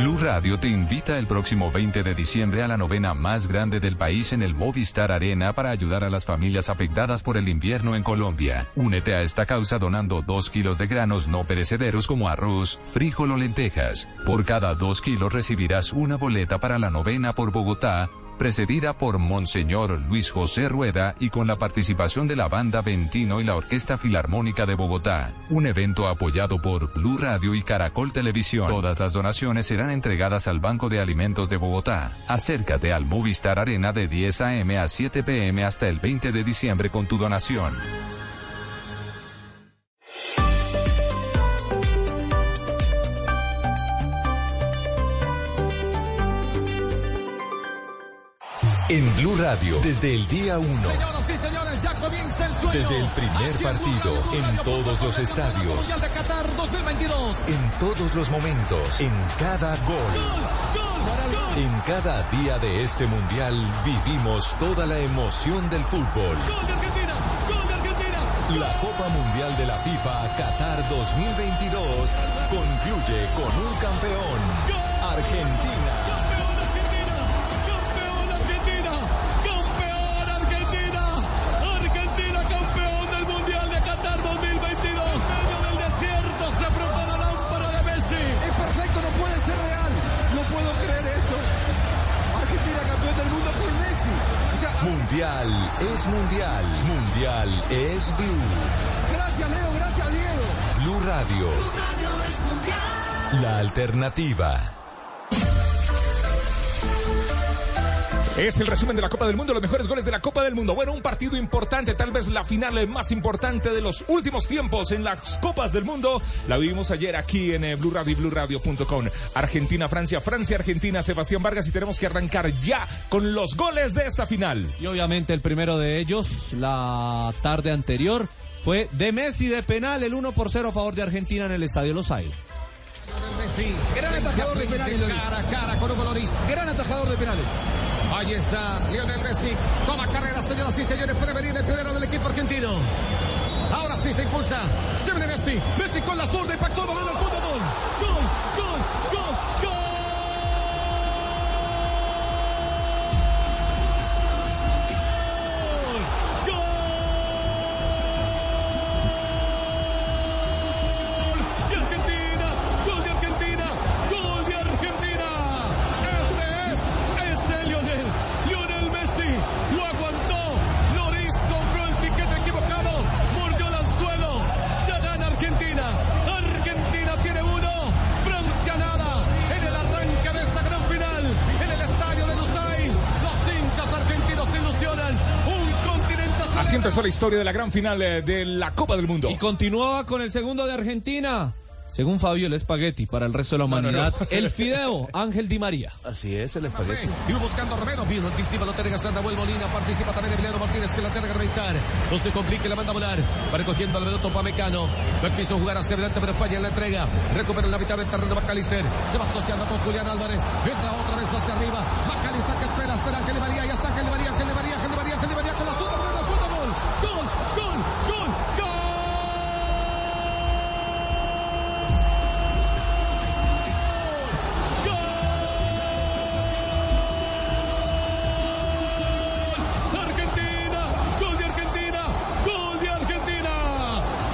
Blue Radio te invita el próximo 20 de diciembre a la novena más grande del país en el Movistar Arena para ayudar a las familias afectadas por el invierno en Colombia. Únete a esta causa donando dos kilos de granos no perecederos como arroz, frijol o lentejas. Por cada dos kilos recibirás una boleta para la novena por Bogotá precedida por Monseñor Luis José Rueda y con la participación de la banda Ventino y la Orquesta Filarmónica de Bogotá. Un evento apoyado por Blue Radio y Caracol Televisión. Todas las donaciones serán entregadas al Banco de Alimentos de Bogotá. Acércate al Movistar Arena de 10 a.m. a 7 p.m. hasta el 20 de diciembre con tu donación. En Blue Radio, desde el día 1. Señoras y señores, ya comienza el sueño. Desde el primer partido, en todos los estadios, Mundial de Qatar 2022. en todos los momentos, en cada gol. En cada día de este mundial vivimos toda la emoción del fútbol. La Copa Mundial de la FIFA Qatar 2022 concluye con un campeón. Argentina, Mundial es mundial, mundial es Blue. gracias Leo, gracias Diego. Blue Radio, la alternativa. Es el resumen de la Copa del Mundo, los mejores goles de la Copa del Mundo. Bueno, un partido importante, tal vez la final más importante de los últimos tiempos en las Copas del Mundo. La vivimos ayer aquí en eh, Blue Radio y BlueRadio.com. Argentina, Francia, Francia, Argentina, Sebastián Vargas y tenemos que arrancar ya con los goles de esta final. Y obviamente el primero de ellos, la tarde anterior, fue de Messi de penal, el 1 por 0 a favor de Argentina en el Estadio Los Aires. Messi, gran atajador de penales. Cara a cara con Hugo Loris. Gran atajador de penales. Ahí está Lionel Messi. Toma carrera, señoras y señores. Puede venir el primero del equipo argentino. Ahora sí se impulsa. Se viene Messi. Messi con la zurda. Impactó el balón al punto. Gol. Así empezó la historia de la gran final eh, de la Copa del Mundo. Y continuaba con el segundo de Argentina. Según Fabio, el espagueti para el resto de la No, no, humanidad. no. El fideo, Ángel Di María. Así es, el espagueti. Y buscando a Romero, bien anticipa, lo tiene Sandra Nahuel Molina, participa también Emiliano Martínez que la tiene que reventar. No se complique, la manda a volar. Va recogiendo al Beloto Pamecano. No quiso jugar hacia adelante, pero falla en la entrega. Recupera en la mitad del terreno Macalister. Se va asociando con Julián Álvarez. Entra otra vez hacia arriba. Macalister que espera, espera Ángel Di María. Ya está Ángel Di María, Ángel Di María,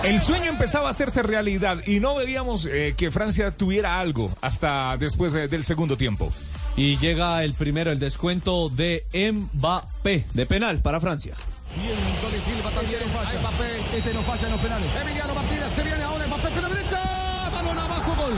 El sueño empezaba a hacerse realidad y no veíamos eh, que Francia tuviera algo hasta después de- del segundo tiempo. Y llega el primero, el descuento de Mbappé, de penal para Francia. Bien, Tony Silva también. Este Mbappé. Este no falla en los penales. Emiliano Martínez se viene ahora. Mbappé por la derecha. Balón abajo. Gol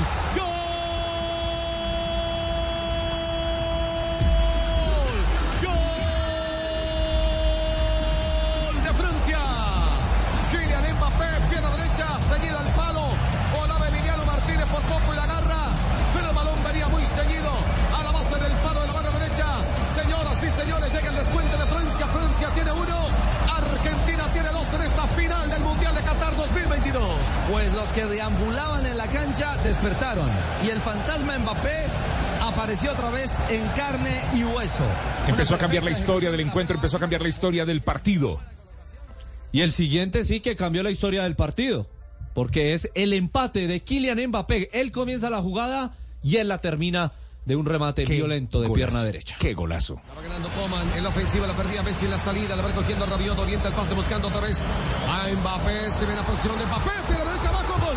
Señores, llega el descuento de Francia. Francia tiene uno. Argentina tiene dos en esta final del Mundial de Qatar 2022. Pues los que deambulaban en la cancha despertaron y el fantasma Mbappé apareció otra vez en carne y hueso. Empezó a cambiar la historia del encuentro, empezó a cambiar la historia del partido. Y el siguiente sí que cambió la historia del partido. Porque es el empate de Kylian Mbappé. Él comienza la jugada y él la termina de un remate Qué violento de golazo, pierna derecha. Qué golazo. Va ganando Coman en la ofensiva, la perdía Messi en la salida, la va cogiendo Rabiot, orienta el pase buscando otra vez a Mbappé, se viene aproximando Mbappé, pierna derecha abajo, gol.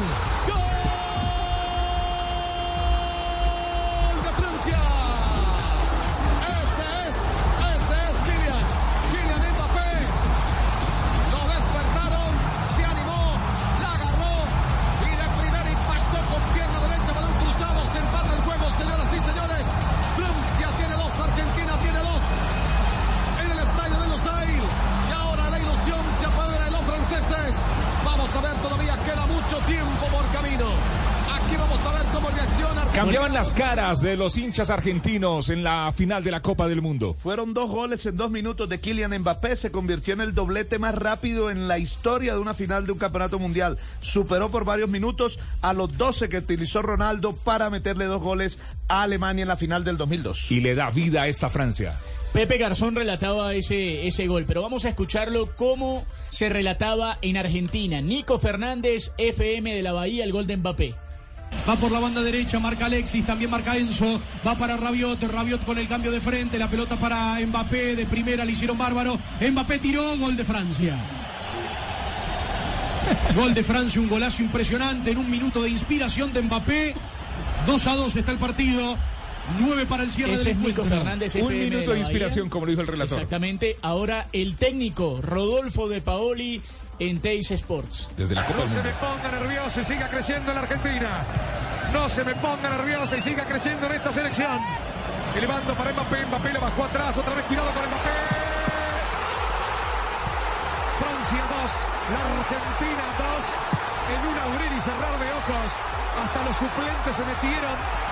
Caras de los hinchas argentinos en la final de la Copa del Mundo. Fueron dos goles en dos minutos de Kylian Mbappé. Se convirtió en el doblete más rápido en la historia de una final de un campeonato mundial. Superó por varios minutos a los 12 que utilizó Ronaldo para meterle dos goles a Alemania en la final del 2002. Y le da vida a esta Francia. Pepe Garzón relataba ese, ese gol, pero vamos a escucharlo cómo se relataba en Argentina. Nico Fernández, FM de la Bahía, el gol de Mbappé. Va por la banda derecha, marca Alexis, también marca Enzo, va para Rabiot, Rabiot con el cambio de frente, la pelota para Mbappé, de primera le hicieron bárbaro, Mbappé tiró, gol de Francia. Gol de Francia, un golazo impresionante en un minuto de inspiración de Mbappé. 2 a 2 está el partido. 9 para el cierre Ese del encuentro. Fernández, Un minuto la de inspiración, como lo dijo el relator. Exactamente. Ahora el técnico Rodolfo de Paoli en Teis Sports. Desde la Copa No se me ponga nervioso y siga creciendo en la Argentina. No se me ponga nervioso y siga creciendo en esta selección. Elevando para Mbappé, Mbappé le bajó atrás, otra vez cuidado con Mbappé. Francia 2, la Argentina 2. En un abrir y cerrar de ojos, hasta los suplentes se metieron.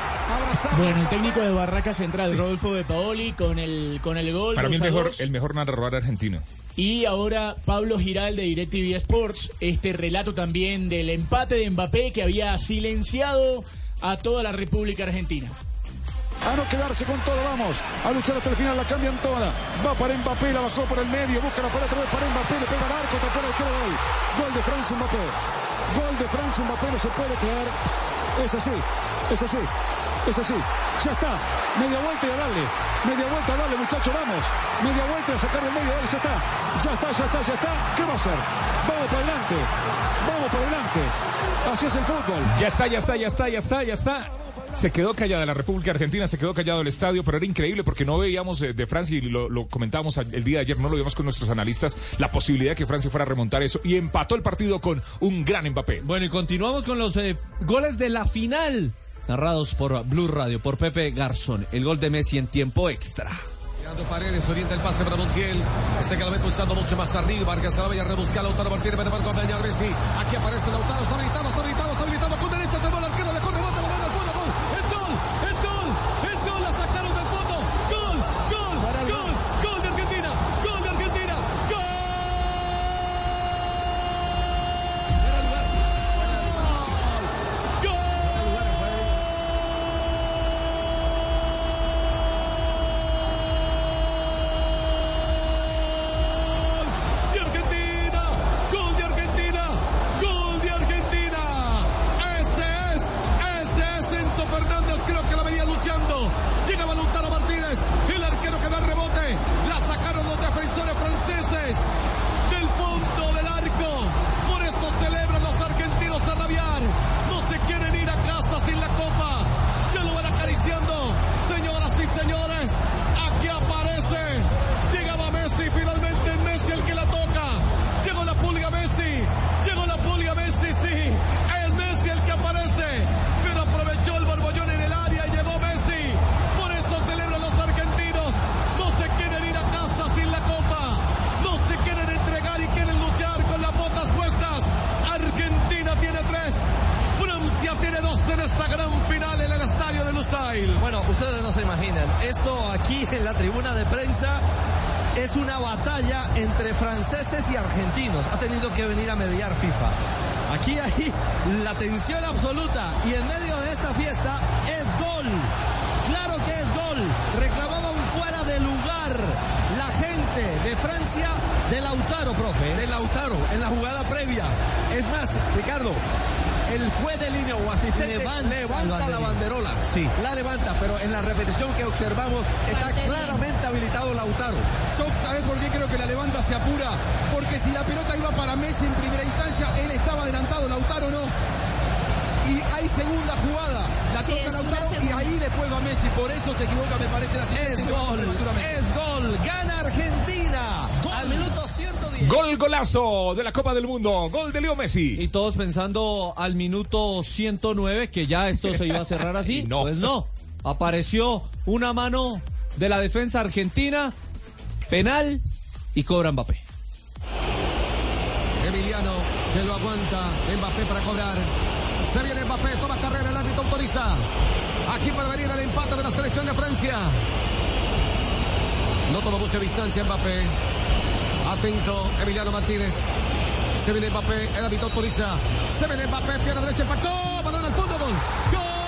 Bueno, el técnico de Barraca Central, Rodolfo de Paoli, con el, con el gol. Para mí el 2 a mejor, 2. el mejor narrador argentino. Y ahora Pablo Giral de DirecTV Sports, este relato también del empate de Mbappé que había silenciado a toda la República Argentina. A no quedarse con todo, vamos. A luchar hasta el final, la cambian toda. Va para Mbappé, la bajó por el medio, busca la pared otra vez para Mbappé, le pega al arco, tapó el gol. Gol de Francia Mbappé. Gol de Francia Mbappé, no se puede creer. Es así, es así, es así. Ya está. Media vuelta y a darle. Media vuelta a darle, muchachos, vamos. Media vuelta y a sacar el medio, dale, ya está. Ya está, ya está, ya está. ¿Qué va a hacer? Vamos para adelante. Vamos para adelante. Así es el fútbol. Ya está, ya está, ya está, ya está, ya está. Se quedó callada la República Argentina, se quedó callado el estadio, pero era increíble porque no veíamos eh, de Francia, y lo, lo comentábamos el día de ayer, no lo vimos con nuestros analistas, la posibilidad de que Francia fuera a remontar eso y empató el partido con un gran Mbappé. Bueno, y continuamos con los eh, goles de la final. Narrados por Blue Radio, por Pepe Garzón. El gol de Messi en tiempo extra. Paredes, orienta el pase para Montiel. Este que la pulsando mucho más arriba. La vaya a rebuscar. Lautaro Martínez para acompañar a Messi. Aquí aparece Lautaro. Está habilitado, está habilitado, está habilitado. Golazo de la Copa del Mundo. Gol de Leo Messi. Y todos pensando al minuto 109 que ya esto se iba a cerrar así. No. Pues no. Apareció una mano de la defensa argentina, penal y cobra Mbappé. Emiliano que lo aguanta. Mbappé para cobrar. Se viene Mbappé, toma carrera, el árbitro autoriza. Aquí puede venir el empate de la selección de Francia. No toma mucha distancia Mbappé. Atento, Emiliano Martínez. Se viene Mbappé, el árbitro autoriza. Se viene Mbappé, pierna derecha, impactó. Balón al fondo. ¡Gol!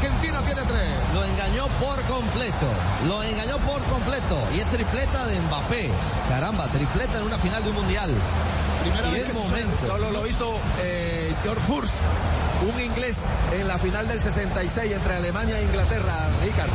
Argentina tiene tres. Lo engañó por completo. Lo engañó por completo. Y es tripleta de Mbappé. Caramba, tripleta en una final de un mundial. Primera y vez que momento. sucede. Solo lo hizo eh, George Hurst, un inglés, en la final del 66 entre Alemania e Inglaterra, Ricardo.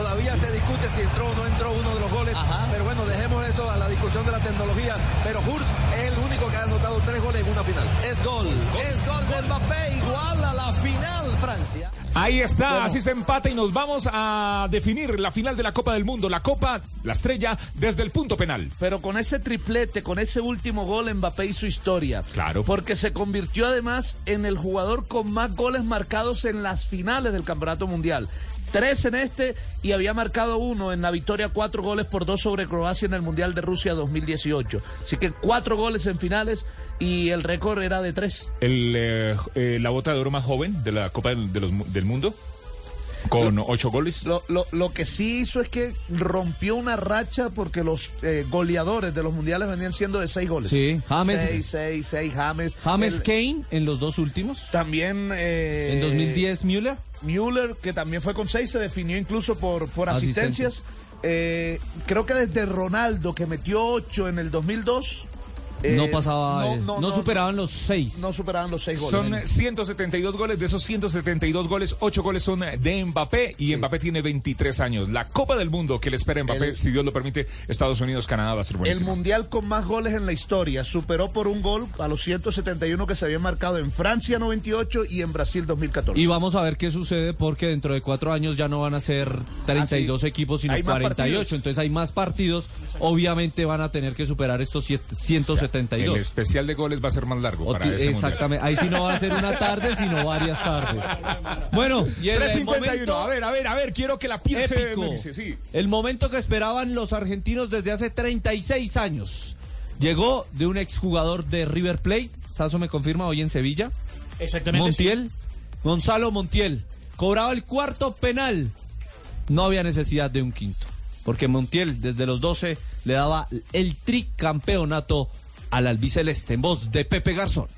Todavía se discute si entró o no entró uno de los goles, pero bueno, dejemos eso a la discusión de la tecnología. Pero Hurst es el único que ha anotado tres goles en una final. Es gol. Es gol de Mbappé. Igual a la final, Francia. Ahí está, así se empata y nos vamos a definir la final de la Copa del Mundo. La Copa, la estrella, desde el punto penal. Pero con ese triplete, con ese último gol, Mbappé hizo historia. Claro. Porque se convirtió además en el jugador con más goles marcados en las finales del Campeonato Mundial. Tres en este y había marcado uno en la victoria, cuatro goles por dos sobre Croacia en el Mundial de Rusia 2018. Así que cuatro goles en finales y el récord era de tres. El, eh, eh, la bota de oro más joven de la Copa del, de los mu- del Mundo. Con ocho goles. Lo, lo- lo que sí hizo es que rompió una racha porque los eh, goleadores de los mundiales venían siendo de seis goles. Sí, James- Seis, seis, seis, James. James El- Kane en los dos últimos. También. eh, En 2010 Müller. Müller, que también fue con seis, se definió incluso por, por asistencias. Eh, creo que desde Ronaldo, que metió ocho en el 2002. Eh, no pasaba, no, superaban los seis. No superaban los seis goles. Son eh, 172 goles, de esos 172 goles, 8 goles son de Mbappé y Mbappé tiene 23 años. La Copa del Mundo que le espera a Mbappé, El- si Dios lo permite, Estados Unidos, Canadá va a ser El buenísimo. mundial con más goles en la historia superó por un gol a los 171 que se habían marcado en Francia 98 y en Brasil 2014. Y vamos a ver qué sucede porque dentro de cuatro años ya no van a ser 32 equipos, sino Hay más 48. partidos. Entonces hay más partidos. Obviamente van a tener que superar estos siete- El 172. especial de goles va a ser más largo para ese mundial. exactamente. Ahí sí no va a ser una tarde, sino varias tardes. Bueno, y el, el 351. momento A ver, a ver, a ver, quiero que la piense. dice, sí. El momento que esperaban los argentinos desde hace 36 años. Llegó de un exjugador de River Plate. Sasso me confirma hoy en Sevilla. Exactamente. Montiel, Gonzalo Montiel, cobraba el cuarto penal. No había necesidad de un quinto, porque Montiel desde los 12 le daba el tricampeonato al albiceleste en voz de Pepe Garzón.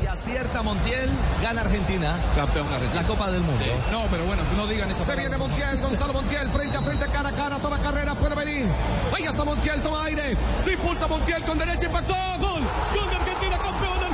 Si acierta Montiel, gana Argentina. Campeón Argentina. La Copa del Mundo. No, pero bueno, no digan eso. Se viene Montiel, Gonzalo Montiel, frente a frente, cara a cara, toma carrera, puede venir. Ahí está Montiel, toma aire. Se impulsa Montiel con derecha, impactó. Gol. Gol de Argentina, campeón de Argentina. Campeón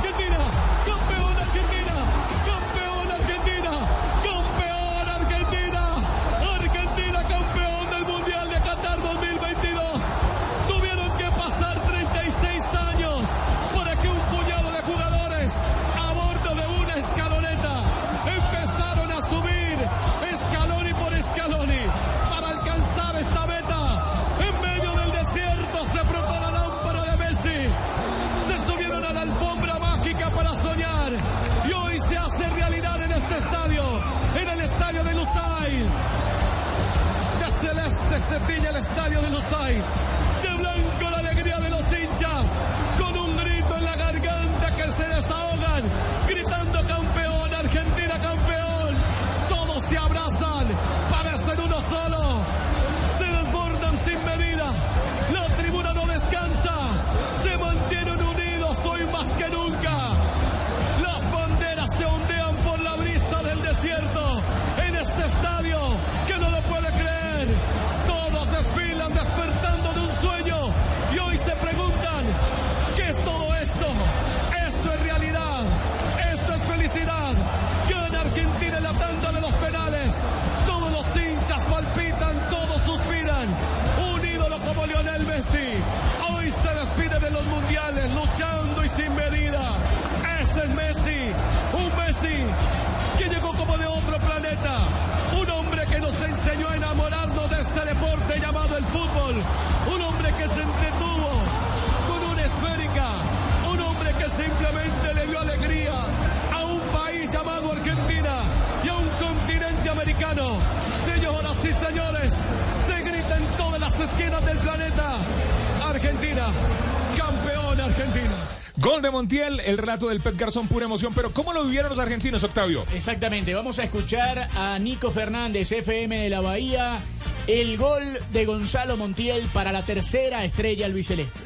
Montiel, el relato del Pet Garzón, pura emoción. Pero ¿cómo lo vivieron los argentinos, Octavio? Exactamente, vamos a escuchar a Nico Fernández, FM de la Bahía, el gol de Gonzalo Montiel para la tercera estrella albiceleste.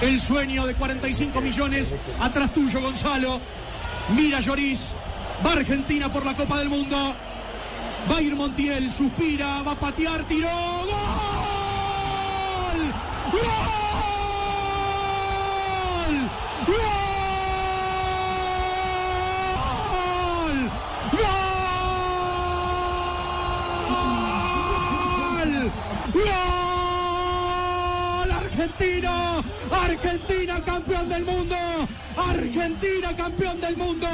El sueño de 45 millones atrás tuyo, Gonzalo. Mira Lloris. Va Argentina por la Copa del Mundo. Va a ir Montiel, suspira, va a patear, tiró. Argentina campeón del mundo, Argentina campeón del mundo,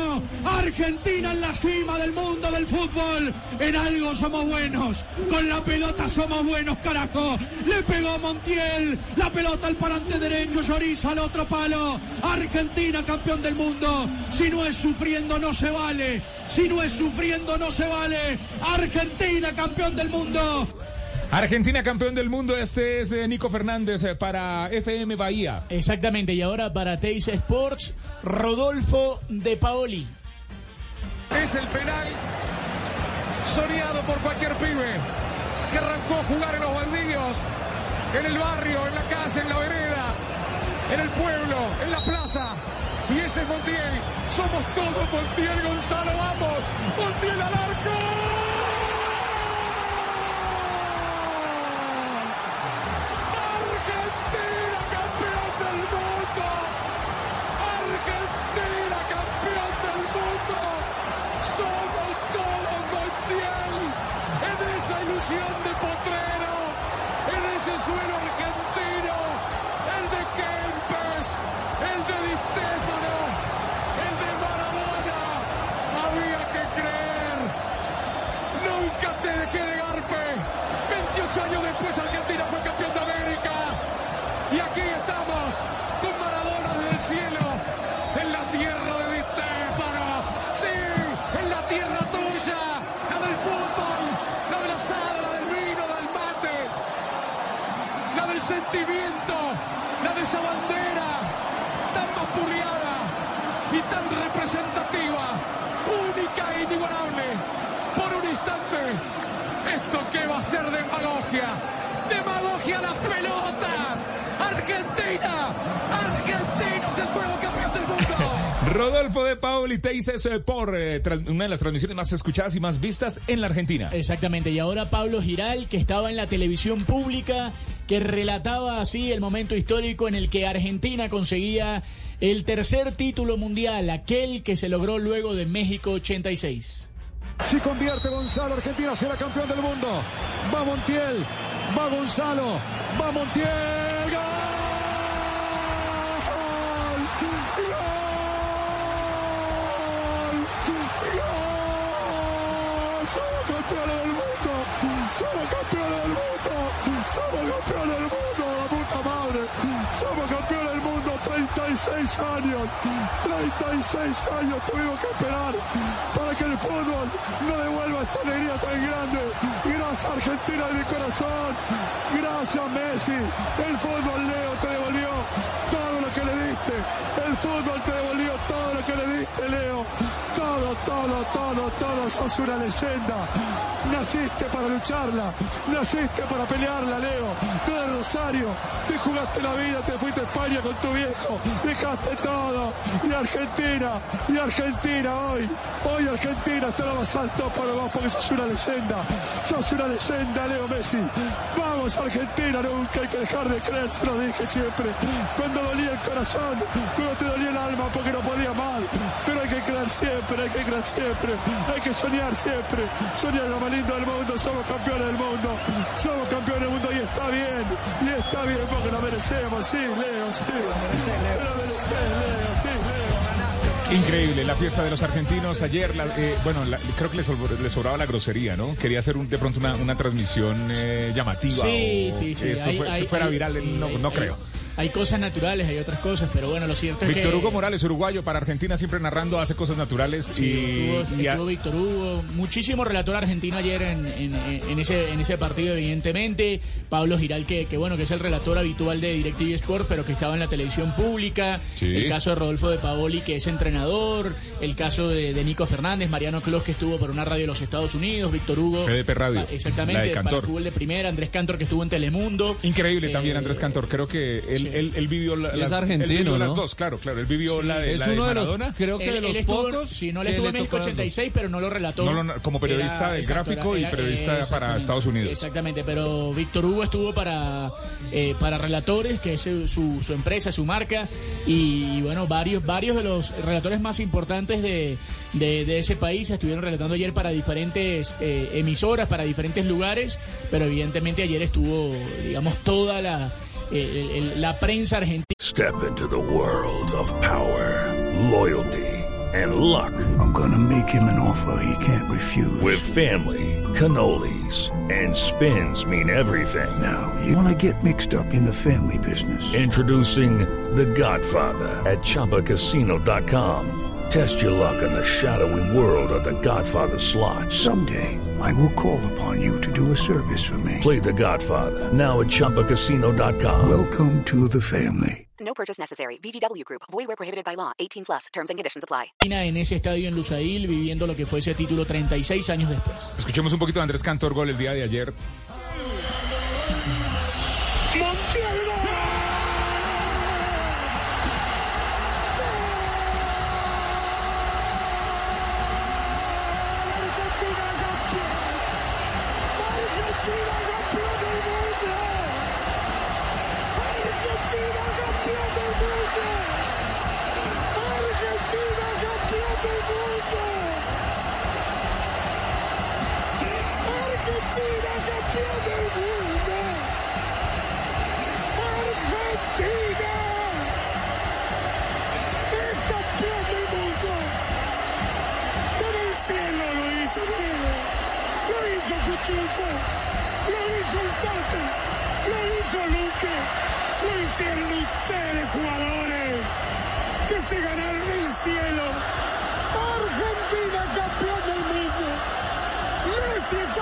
Argentina en la cima del mundo del fútbol. En algo somos buenos, con la pelota somos buenos, carajo. Le pegó Montiel, la pelota al parante derecho, Lloris al otro palo. Argentina campeón del mundo. Si no es sufriendo no se vale, si no es sufriendo no se vale. Argentina campeón del mundo. Argentina campeón del mundo, este es eh, Nico Fernández eh, para FM Bahía. Exactamente, y ahora para Teis Sports, Rodolfo de Paoli. Es el penal soñado por cualquier pibe que arrancó a jugar en los baldíos, en el barrio, en la casa, en la vereda, en el pueblo, en la plaza. Y ese es Montiel. Somos todos Montiel, Gonzalo, vamos. Montiel al arco. En ese suelo Teises eh, por eh, tras- una de las transmisiones más escuchadas y más vistas en la Argentina. Exactamente, y ahora Pablo Giral, que estaba en la televisión pública, que relataba así el momento histórico en el que Argentina conseguía el tercer título mundial, aquel que se logró luego de México 86. Si convierte Gonzalo, Argentina será campeón del mundo. Va Montiel, va Gonzalo, va Montiel. ¡Somos campeones del mundo! ¡Somos campeones del mundo! ¡La puta madre! ¡Somos campeones del mundo! 36 años. 36 años tuvimos que esperar para que el fútbol no devuelva esta alegría tan grande. Gracias Argentina de mi corazón. Gracias Messi. El fútbol Leo te devolvió todo lo que le diste. El fútbol te devolvió le diste Leo. Todo, todo, todo, todo. Sos una leyenda. Naciste para lucharla. Naciste para pelearla Leo. De Rosario. Te jugaste la vida, te fuiste a España con tu viejo. Dejaste todo. Y Argentina. Y Argentina hoy. Hoy Argentina está lo más alto para vos porque sos una leyenda. Sos una leyenda, Leo Messi. Vamos Argentina, nunca hay que dejar de creer, se lo dije siempre. Cuando dolía el corazón, cuando te dolía el alma porque no podía más. Pero hay que creer siempre, hay que creer siempre, hay que soñar siempre. Soñar lo más lindo del mundo, somos campeones del mundo, somos campeones del mundo y está bien, y está bien porque lo merecemos, sí, Leo, sí. Lo mereces, Leo, sí, Leo. Increíble, la fiesta de los argentinos ayer, la- eh, bueno, la- creo que les sobraba la grosería, ¿no? Quería hacer un- de pronto una, una transmisión eh, llamativa. Sí, o sí, sí. Esto hay- fue- hay- se fuera hay- viral, sí, no, no creo. Hay cosas naturales, hay otras cosas, pero bueno, lo cierto es Víctor que... Hugo Morales, uruguayo, para Argentina siempre narrando, hace cosas naturales Sí, y, estuvo, y a- estuvo Víctor Hugo, muchísimo relator argentino ayer en, en- en ese, en ese partido, evidentemente. Pablo Giral, que, que bueno, que es el relator habitual de DirecTV Sport, pero que estaba en la televisión pública. Sí. El caso de Rodolfo de Paoli, que es entrenador. El caso de, de Nico Fernández, Mariano Clos, que estuvo por una radio de los Estados Unidos. Víctor Hugo. FDP Radio, pa- Exactamente, la de para Cantor. fútbol de primera. Andrés Cantor, que estuvo en Telemundo. Increíble Eh, también Andrés Cantor, creo que él, él, él vivió la- es las, él argentino, vivió las ¿no? dos, claro, claro, él vivió la de, es la uno de los- creo que Él- de los él estuvo- pocos Sí, no le estuvo en México tocó las dos. 86, pero no lo relató. No como periodista del gráfico y periodista para Estados Unidos. Exactamente, pero Víctor Hugo estuvo para, eh, para relatores, que es su, su empresa, su marca, y, bueno, varios, varios de los relatores más importantes de, de, de ese país estuvieron relatando ayer para diferentes eh, emisoras, para diferentes lugares, pero evidentemente ayer estuvo, digamos, toda la, el- el- la prensa argentina. Step into the world of power, loyalty, and luck. I'm gonna make him an offer he can't refuse. With family, cannolis, and spins mean everything. Now, you wanna get mixed up in the family business. Introducing The Godfather at ChumbaCasino.com. Test your luck in the shadowy world of The Godfather slot. Someday, I will call upon you to do a service for me. Play The Godfather now at ChumbaCasino.com. Welcome to the family. No purchase necessary. VGW Group. Void where prohibited by law. 18 plus. Terms and conditions apply. en ese estadio en Lusail, viviendo lo que fue ese título 36 años después. Escuchemos un poquito de Andrés Cantor, gol el día de ayer.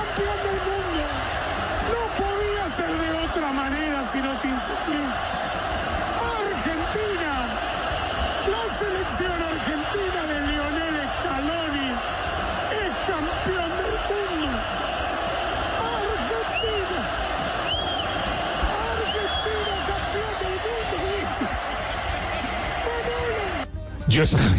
Campeón del mundo. No podía ser de otra manera sino sin sufrir. Argentina, la selección argentina de Lionel Scaloni es campeón del mundo. Argentina, Argentina campeón del mundo. Yo estaba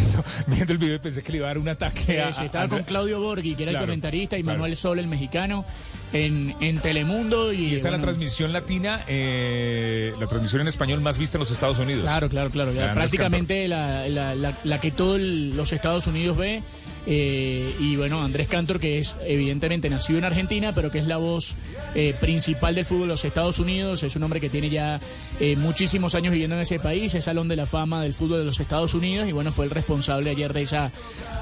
viendo, el video y pensé que le iba a dar un ataque a... Eh, sí, estaba a- con Claudio Borghi, que era Claro, el comentarista, y claro. Manuel Sol, el mexicano, en, en Telemundo. Y, Y esa es la bueno, transmisión latina, eh, la transmisión en español más vista en los Estados Unidos. Claro, claro, claro. ya prácticamente la, la- la- la que todos los Estados Unidos ve. Eh, y bueno, Andrés Cantor, que es evidentemente nacido en Argentina, pero que es la voz eh, principal del fútbol de los Estados Unidos. Es un hombre que tiene ya eh, muchísimos años viviendo en ese país, es salón de la fama del fútbol de los Estados Unidos. Y bueno, fue el responsable ayer de esa,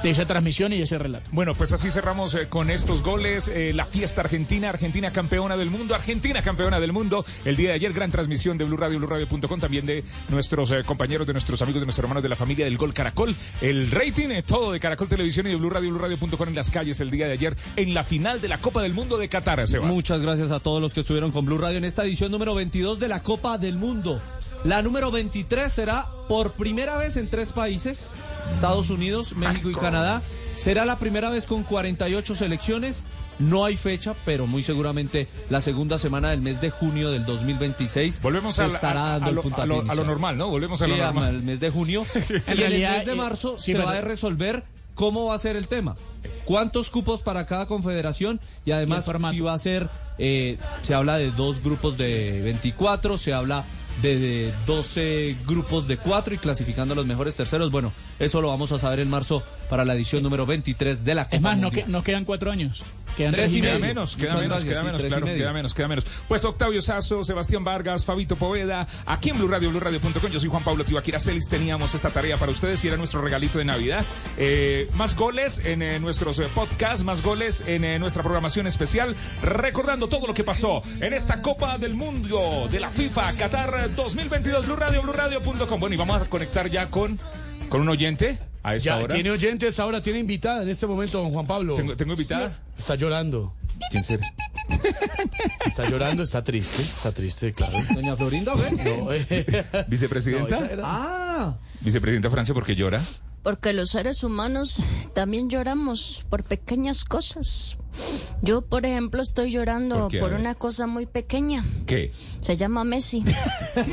de esa transmisión y de ese relato. Bueno, pues así cerramos eh, con estos goles. la fiesta argentina, Argentina campeona del mundo, Argentina campeona del mundo. El día de ayer, gran transmisión de Blue Radio, BlueRadio.com, también de nuestros compañeros, de nuestros amigos, de nuestros hermanos de la familia del Gol Caracol. El rating, todo de Caracol Televisión y de Blue Radio, BlueRadio.com en las calles el día de ayer en la final de la Copa del Mundo de Qatar, Sebas. Muchas gracias a todos los que estuvieron con Blue Radio en esta edición número 22 de la Copa del Mundo. La número 23 será por primera vez en tres países, Estados Unidos, México y Canadá. Será la primera vez con 48 selecciones. No hay fecha, pero muy seguramente la segunda semana del mes de junio del 2026 Volvemos se a la- estará a- dando a el lo- puntapié a lo- a lo normal, ¿no? Volvemos a Sí, lo normal. al mes de junio. y en el mes de eh, marzo sí, se pero- va a resolver cómo va a ser el tema. cuántos cupos para cada confederación y además si va a ser, eh, se habla de dos grupos de 24, se habla de, de 12 grupos de 4 y clasificando a los mejores terceros. Bueno, eso lo vamos a saber en marzo para la edición número 23 de la Copa Es más, no, que, nos quedan cuatro años. Quedan Tres y medio. menos, queda menos, queda menos, claro, queda menos, queda menos. Pues Octavio Sazo, Sebastián Vargas, Fabito Poveda, aquí en Blue Radio, BlueRadio.com. Yo soy Juan Pablo Tibaquira Celis. Teníamos esta tarea para ustedes y era nuestro regalito de Navidad. Eh, más goles en eh, nuestros eh, podcasts, más goles en nuestra programación especial, recordando todo lo que pasó en esta Copa del Mundo de la FIFA Qatar 2022. Blue Radio, BlueRadio.com. Bueno, y vamos a conectar ya con, con un oyente a esta Ya, hora. tiene oyentes, ahora tiene invitada en este momento, don Juan Pablo. ¿Tengo- tengo invitada? Está llorando. ¿Quién será? Está llorando, está triste, está triste, claro. Doña Florinda. No, eh, ¿Vicepresidenta? No, era- Ah, ¿Vicepresidenta Francia porque llora? Porque los seres humanos también lloramos por pequeñas cosas. Yo, por ejemplo, estoy llorando ¿Por qué? Una cosa muy pequeña. ¿Qué? Se llama Messi.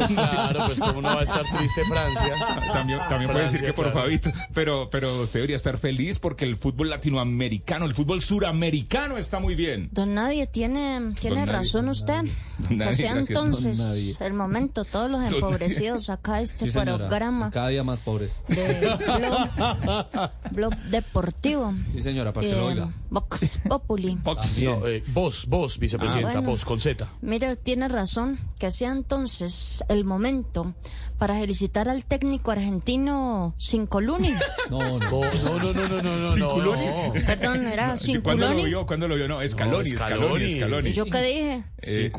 Claro, pues cómo no va a estar triste Francia. También, también puede decir que por claro. Fabito, pero, pero usted debería estar feliz porque el fútbol latinoamericano, el fútbol suramericano está muy bien. Don Nadie, tiene, tiene Nadie, razón usted. Don Nadie, que sea gracias, don entonces Nadie. el momento, todos los Don Nadie. empobrecidos acá este sí, señora. programa Cada día más pobres. de blog, blog deportivo. Sí, señora, para que lo Eh, oiga. Vox Populi. No, eh, vos, vos, vicepresidenta, Ah, bueno. vos, con Z. Mire, tiene razón, que sea entonces el momento para felicitar al técnico argentino Cincoluni. No, no. No, no, no, no, no, no, no. ¿Cinculoni? no. Perdón, era ¿Y ¿Cuándo lo vio? ¿Cuándo lo vio? No, Escaloni, No, Escaloni, Scaloni. Escaloni. ¿Y yo qué dije? Eh.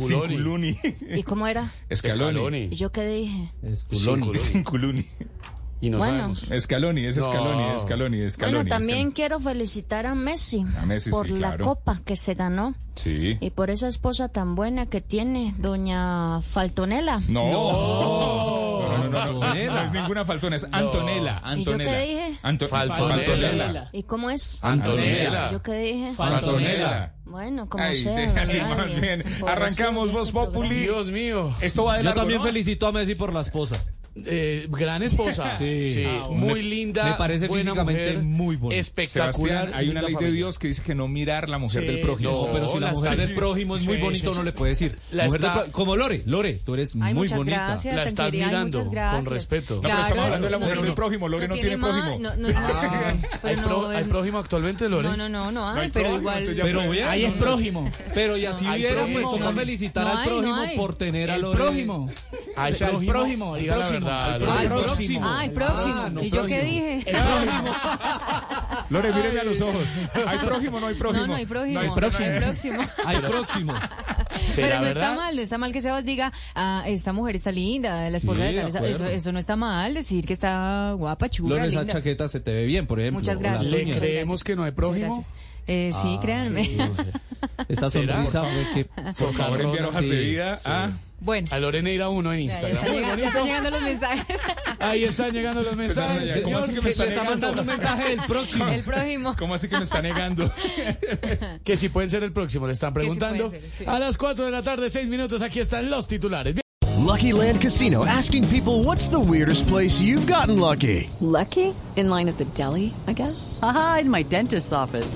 ¿Y cómo era? Escaloni. ¿Y yo qué dije? Esculoni. Cinculuni. Y no Bueno. sabemos. Escaloni, es Escaloni, No. Escaloni, Escaloni. Bueno, también Escaloni. quiero felicitar a Messi, A Messi, por sí, la claro. copa que se ganó Sí. y por esa esposa tan buena que tiene, doña Faltonela. No. No, no, no, no, Antonella. es ninguna faltona, es Antonella. ¿Y yo Antonella. qué dije? Anto- Faltonella. Faltonella. ¿Y cómo es? Antonella. ¿Y yo qué dije? Faltonella. Bueno, como Ay, sea. así más bien. Arrancamos Voz este Populi. Dios mío. Esto va de Yo largo, también ¿no? felicito a Messi por la esposa. Eh, gran esposa. Sí. Sí, Ah, muy me- linda. me parece buena físicamente mujer, muy bonita. Espectacular. Sebastián, hay una ley de. Dios que dice que no mirar la mujer Sí, del prójimo. No, pero si la la mujer está- del prójimo es muy sí, bonita, uno sí. le puede decir. La Mujer del está- pro- Como Lore, Lore, tú eres Ay, muy muchas bonita. gracias, La estás mirando muchas con respeto. No, pero estamos hablando de la no mujer tiene- del prójimo, Lore no tiene ma- prójimo. No, no, no, Ah, ¿hay, no, pro- ¿Hay es- prójimo actualmente, Lore? No, no, no, no No hay, pero prójimo, igual. Pero Ahí es no, prójimo. Pero y así viera, pues prójimo. como felicitar No al no prójimo por tener a Lore. prójimo. El prójimo, prójimo, el diga la próximo, verdad, Ah, el próximo. próximo. Ah, el próximo. Ah, no, ¿Y yo qué próximo. dije? El prójimo. Lore, míreme a los ojos. ¿Hay prójimo o no hay prójimo? No, no hay prójimo. hay No prójimo. hay próximo. Al próximo. Pero no verdad? está mal, no está mal que Sebas diga, ah, esta mujer está linda, la esposa Sí, de tal. Eso, eso no está mal, decir que está guapa, chula, Lore, esa linda. chaqueta se te ve bien, por ejemplo. Muchas gracias. ¿Le creemos que no hay prójimo? Eh, sí, Ah, créanme. sí, no sé. ¿Será? sonrisa fue que... Por favor, enviar hojas Sí, de vida sí. a... Bueno, A Lorena irá uno en ya, ya Instagram. están llegando, ya están llegando los mensajes. Ahí están llegando los mensajes, ya, ¿cómo señor. así que me Le está está negando? mandando un mensaje del próximo. El prójimo. ¿Cómo así que me está negando? Que si pueden ser el próximo, le están Que si preguntando. ser, sí. A las 4 de la tarde, 6 minutos, aquí están los titulares. Lucky Land Casino asking people what's the weirdest place you've gotten lucky? Lucky? In line at the deli, I guess? Aha, in my dentist's office.